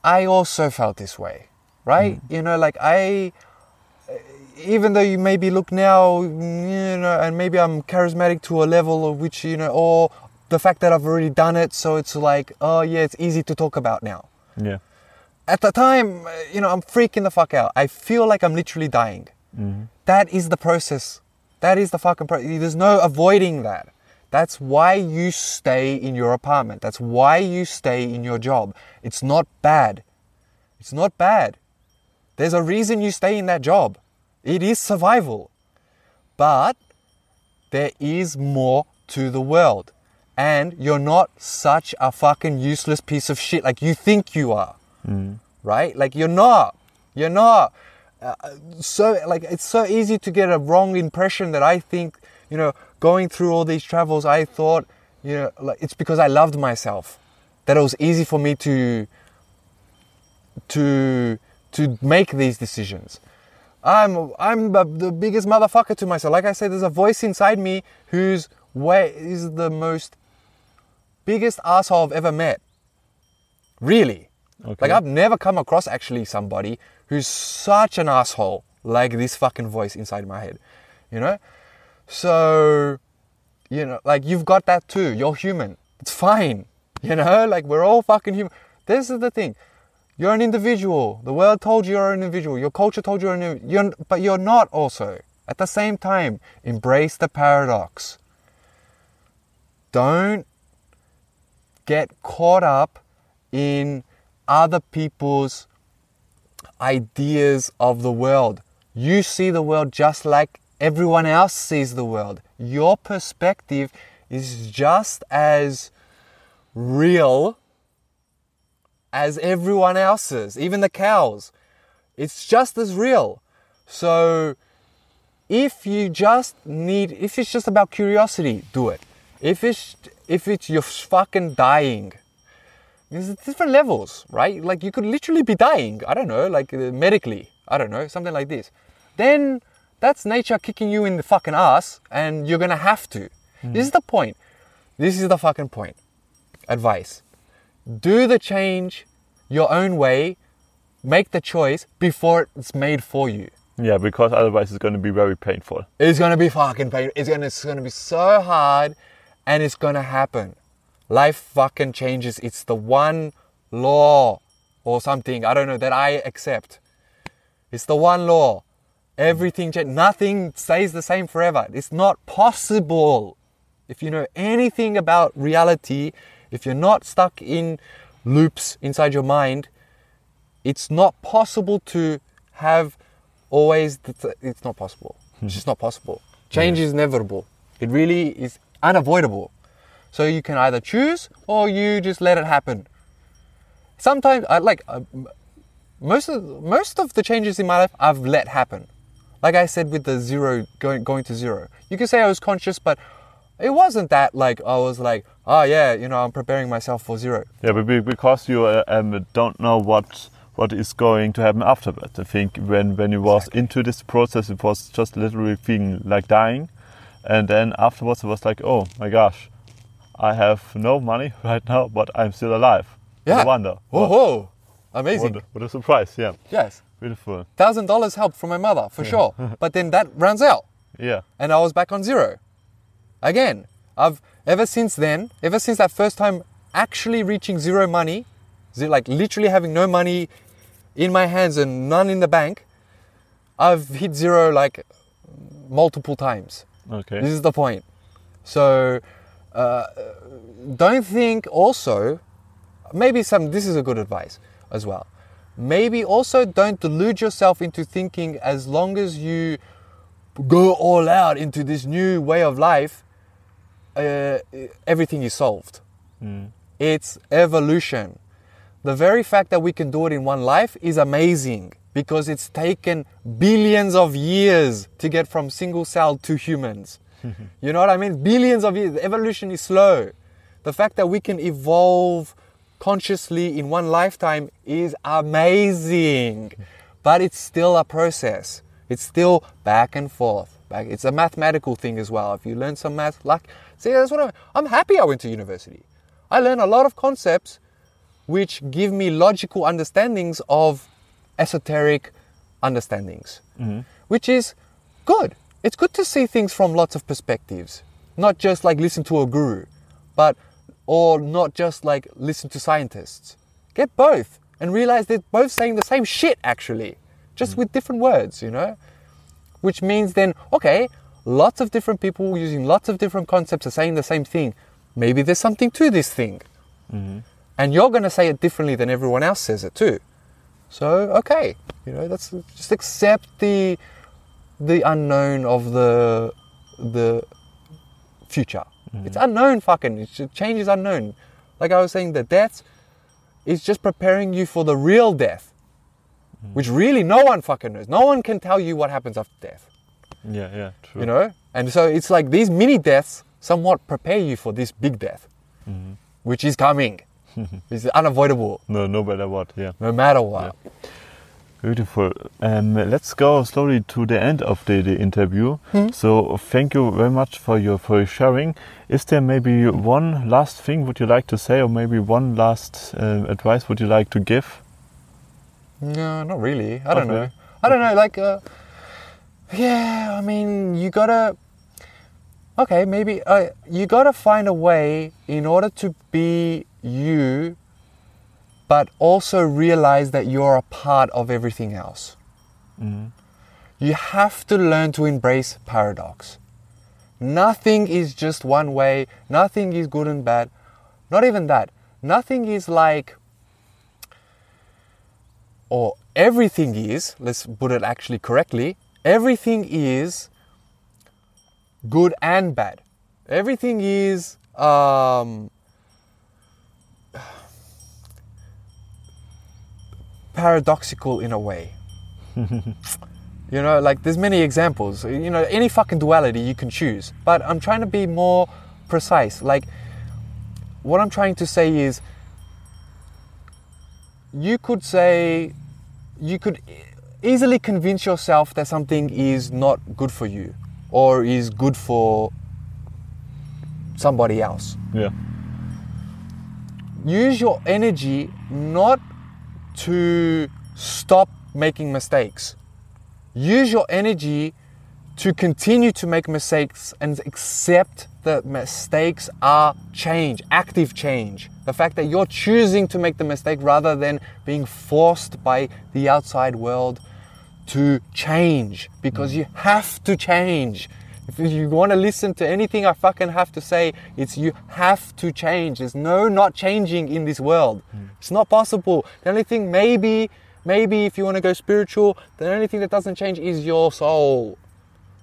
S1: I also felt this way, right? You know, like I, uh, even though you maybe look now, you know, and maybe I'm charismatic to a level of which you know, or the fact that I've already done it, so it's like, oh yeah, it's easy to talk about now
S2: Yeah.
S1: At the time, you know, I'm freaking the fuck out. I feel like I'm literally dying. Mm-hmm. That is the process. That is the fucking process. There's no avoiding that. That's why you stay in your apartment. That's why you stay in your job. It's not bad. It's not bad. There's a reason you stay in that job. It is survival. But there is more to the world. And you're not such a fucking useless piece of shit like you think you are. Right? Like you're not. You're not. Uh, so like it's so easy to get a wrong impression that I think, you know, going through all these travels I thought, you know, like it's because I loved myself. That it was easy for me to to to make these decisions. I'm I'm the, the biggest motherfucker to myself. Like I said, there's a voice inside me who's way is the most biggest asshole I've ever met. Really.
S2: Okay.
S1: Like I've never come across actually somebody who's such an asshole like this fucking voice inside my head. You know? So you know, like you've got that too. You're human. It's fine. You know, like we're all fucking human. This is the thing. You're an individual. The world told you you're an individual. Your culture told you you're an individual. You're, but you're not also. At the same time, embrace the paradox. Don't get caught up in other people's ideas of the world. You see the world just like everyone else sees the world. Your perspective is just as real as everyone else's, even the cows. It's just as real. So if you just need, if it's just about curiosity, do it. If it's, if it's you're fucking dying, there's different levels, right? Like you could literally be dying. I don't know, like uh, medically. I don't know, something like this. Then that's nature kicking you in the fucking ass, and you're gonna have to. This is the point. This is the fucking point. Advice. Do the change your own way. Make the choice before it's made for you.
S2: Yeah, because otherwise it's going to be very painful.
S1: It's gonna be fucking pain. It's gonna it's gonna be so hard, and it's gonna happen. Life fucking changes. It's the one law or something. I don't know that I accept. It's the one law. Everything changes. Nothing stays the same forever. It's not possible. If you know anything about reality, if you're not stuck in loops inside your mind, it's not possible to have always the t- it's not possible it's just not possible change is inevitable it really is unavoidable so you can either choose or you just let it happen. Sometimes i like uh, most of most of the changes in my life i've let happen. Like i said with the zero going going to zero. You can say i was conscious but it wasn't that like i was like oh yeah you know i'm preparing myself for zero.
S2: Yeah, but because you uh, um, don't know what what is going to happen afterwards. I think when when you was into this process, it was just literally feeling like dying, and then afterwards it was like, oh my gosh, I have no money right now, but I'm still alive.
S1: yeah
S2: No wonder.
S1: oh,
S2: What-
S1: amazing
S2: What, a- what a surprise! Yeah,
S1: yes
S2: beautiful.
S1: thousand dollars help from my mother for sure. but then that runs out,
S2: Yeah,
S1: and I was back on zero. Again, I've ever since then, ever since that first time, actually reaching zero money, like literally having no money in my hands and none in the bank. I've hit zero like multiple times.
S2: okay.
S1: This is the point. So uh, don't think also, maybe some, this is a good advice as well. Maybe also don't delude yourself into thinking as long as you go all out into this new way of life, uh, everything is solved. It's evolution. The very fact that we can do it in one life is amazing because it's taken billions of years to get from single cell to humans. you know what I mean? Billions of years. Evolution is slow. The fact that we can evolve consciously in one lifetime is amazing. But it's still a process. It's still back and forth. Back. It's a mathematical thing as well. If you learn some math, like, see, that's what I'm, I'm happy I went to university. I learned a lot of concepts which give me logical understandings of esoteric understandings, mm-hmm. which is good. It's good to see things from lots of perspectives, not just like listen to a guru, but or not just like listen to scientists. Get both and realize they're both saying the same shit actually, just mm. with different words, you know? Which means then, okay, lots of different people using lots of different concepts are saying the same thing. Maybe there's something to this thing. Mm-hmm. And you're going to say it differently than everyone else says it too. So, okay, you know, that's just accept the the unknown of the the future. Mm-hmm. It's unknown fucking. It's, change is unknown. Like I was saying, the death is just preparing you for the real death, mm-hmm. which really no one fucking knows. No one can tell you what happens after death
S2: Yeah, yeah, true.
S1: you know and so it's like these mini deaths somewhat prepare you for this big death mm-hmm. which is coming it's unavoidable
S2: No, no matter what. Yeah.
S1: no matter what
S2: Beautiful. Um, let's go slowly to the end of the, the interview. So thank you very much for your for your sharing. Is there maybe one last thing would you like to say, or maybe one last uh, advice would you like to give?
S1: no not really i don't
S2: Okay.
S1: know i don't know like uh, yeah i mean you gotta okay maybe uh, you gotta find a way in order to be you but also realize that you're a part of everything else you have to learn to embrace paradox Nothing is just one way. Nothing is good and bad. Not even that. Nothing is like, or everything is, let's put it actually correctly, everything is good and bad. Everything is, um, paradoxical in a way. you know, like there's many examples. You know, any fucking duality you can choose. But I'm trying to be more precise. Like, what I'm trying to say is, you could say, you could easily convince yourself that something is not good for you or is good for somebody else.
S2: Yeah.
S1: Use your energy not to stop making mistakes. Use your energy to continue to make mistakes and accept that mistakes are change, active change. The fact that you're choosing to make the mistake rather than being forced by the outside world to change because mm. you have to change. If you want to listen to anything I fucking have to say, it's you have to change. There's no not changing in this world. Hmm. It's not possible. The only thing, maybe, maybe if you want to go spiritual, the only thing that doesn't change is your soul.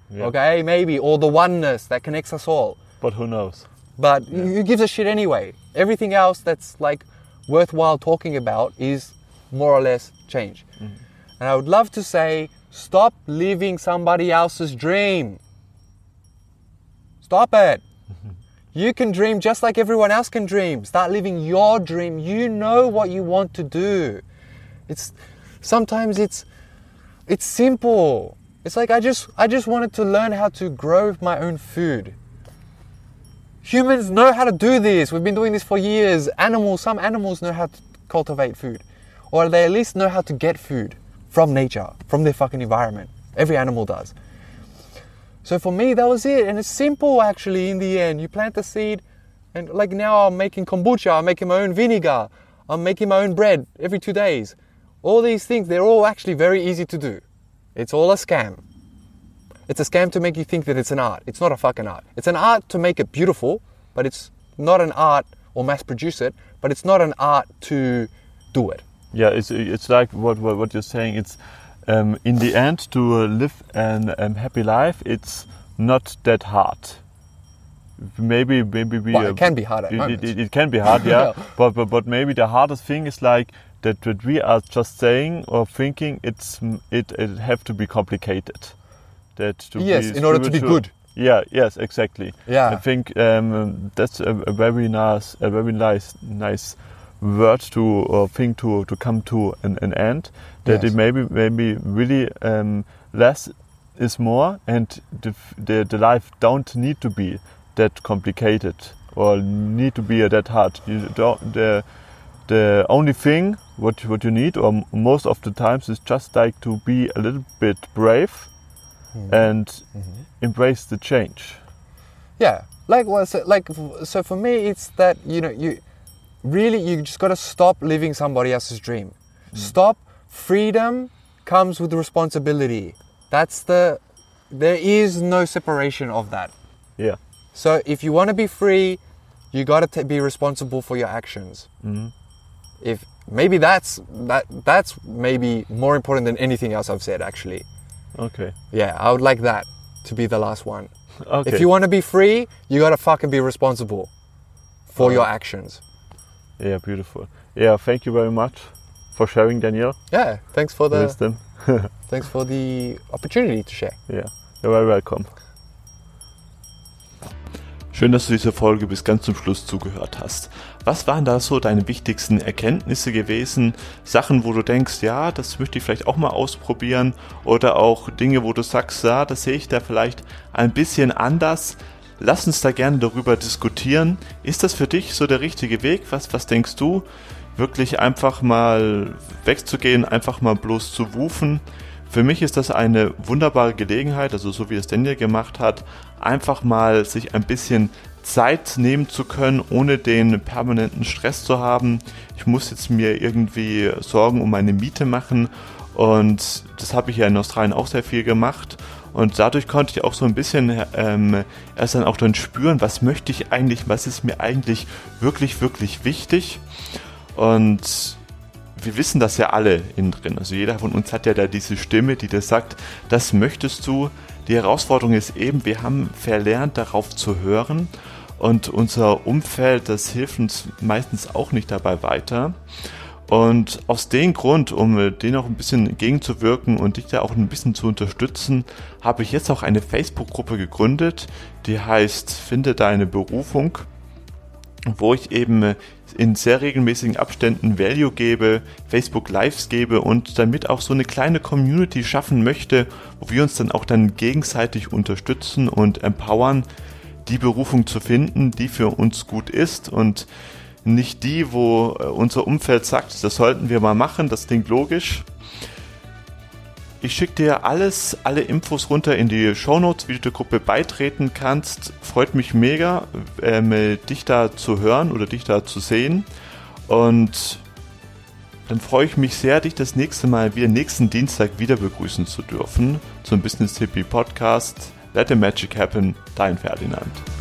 S2: Yeah.
S1: Okay, maybe, or the oneness that connects us all.
S2: But who knows?
S1: But who gives a shit anyway? Everything else that's like worthwhile talking about is more or less change. Hmm. And I would love to say, stop living somebody else's dream. Stop it. You can dream just like everyone else can dream. Start living your dream. You know what you want to do. It's sometimes it's it's simple. It's like I just I just wanted to learn how to grow my own food. Humans know how to do this. We've been doing this for years. Animals, some animals know how to cultivate food. Or they at least know how to get food from nature, from their fucking environment. Every animal does. So for me, that was it. And it's simple actually in the end. You plant the seed, and like now I'm making kombucha, I'm making my own vinegar, I'm making my own bread every two days. All these things, they're all actually very easy to do. It's all a scam. It's a scam to make you think that it's an art. It's not a fucking art. It's an art to make it beautiful, but it's not an art or mass produce it, but it's not an art to do it.
S2: Yeah, it's it's like what what, what you're saying. It's um, in the end to uh, live an um, happy life. It's not that hard. Maybe maybe we.
S1: Well,
S2: uh,
S1: it can be hard
S2: it,
S1: moments.
S2: it, it can be hard, yeah.
S1: Yeah.
S2: but, but but maybe the hardest thing is like that what we are just saying or thinking it's it it have to be complicated. That to
S1: Yes, in order to be good.
S2: Yeah. Yes. Exactly.
S1: Yeah.
S2: I think um, that's a, a very nice, a very nice, nice word to or thing to to come to an, an end. That
S1: Yes.
S2: it maybe maybe really um, less is more, and the, the the life don't need to be that complicated or need to be that hard. You don't the the only thing what what you need, or m- most of the times, is just like to be a little bit brave and embrace the change.
S1: Yeah, like well, so, like so for me, it's that you know you really you just got to stop living somebody else's dream. Stop. Freedom comes with responsibility. That's the. There is no separation of that.
S2: Yeah.
S1: So if you want to be free, you got to be responsible for your actions.
S2: Mhm.
S1: If maybe that's that that's maybe more important than anything else I've said actually.
S2: Okay.
S1: Yeah, I would like that to be the last one.
S2: Okay.
S1: If you want to be free, you gotta fucking be responsible for
S2: Alright.
S1: your actions.
S2: Yeah, beautiful. Yeah, thank you very much for sharing, Daniel.
S1: Yeah, thanks for the
S2: Wisdom.
S1: thanks for the opportunity to share.
S2: Yeah, you're very welcome. Schön, dass du diese Folge bis ganz zum Schluss zugehört hast. Was waren da so deine wichtigsten Erkenntnisse gewesen? Sachen, wo du denkst, ja, das möchte ich vielleicht auch mal ausprobieren. Oder auch Dinge, wo du sagst, ja, das sehe ich da vielleicht ein bisschen anders. Lass uns da gerne darüber diskutieren. Ist das für dich so der richtige Weg? Was, was denkst du? Wirklich einfach mal wegzugehen, einfach mal bloß zu wufen? Für mich ist das eine wunderbare Gelegenheit, also so wie es Daniel gemacht hat, einfach mal sich ein bisschen Zeit nehmen zu können, ohne den permanenten Stress zu haben. Ich muss jetzt mir irgendwie Sorgen um meine Miete machen und das habe ich ja in Australien auch sehr viel gemacht. Und dadurch konnte ich auch so ein bisschen ähm, erst dann auch dann spüren, was möchte ich eigentlich, was ist mir eigentlich wirklich, wirklich wichtig. Und wir wissen das ja alle innen drin. Also jeder von uns hat ja da diese Stimme, die dir sagt, das möchtest du. Die Herausforderung ist eben, wir haben verlernt, darauf zu hören. Und unser Umfeld, das hilft uns meistens auch nicht dabei weiter. Und aus dem Grund, um den auch ein bisschen entgegenzuwirken und dich da auch ein bisschen zu unterstützen, habe ich jetzt auch eine Facebook-Gruppe gegründet, die heißt Finde deine Berufung, wo ich eben in sehr regelmäßigen Abständen Value gebe, Facebook Lives gebe und damit auch so eine kleine Community schaffen möchte, wo wir uns dann auch dann gegenseitig unterstützen und empowern, die Berufung zu finden, die für uns gut ist. Und nicht die, wo äh, unser Umfeld sagt, das sollten wir mal machen, das klingt logisch. Ich schicke dir alles, alle Infos runter in die Shownotes, wie du der Gruppe beitreten kannst. Freut mich mega, äh, dich da zu hören oder dich da zu sehen. Und dann freue ich mich sehr, dich das nächste Mal wieder nächsten Dienstag wieder begrüßen zu dürfen zum Business Hippie Podcast. Let the Magic Happen, dein Ferdinand.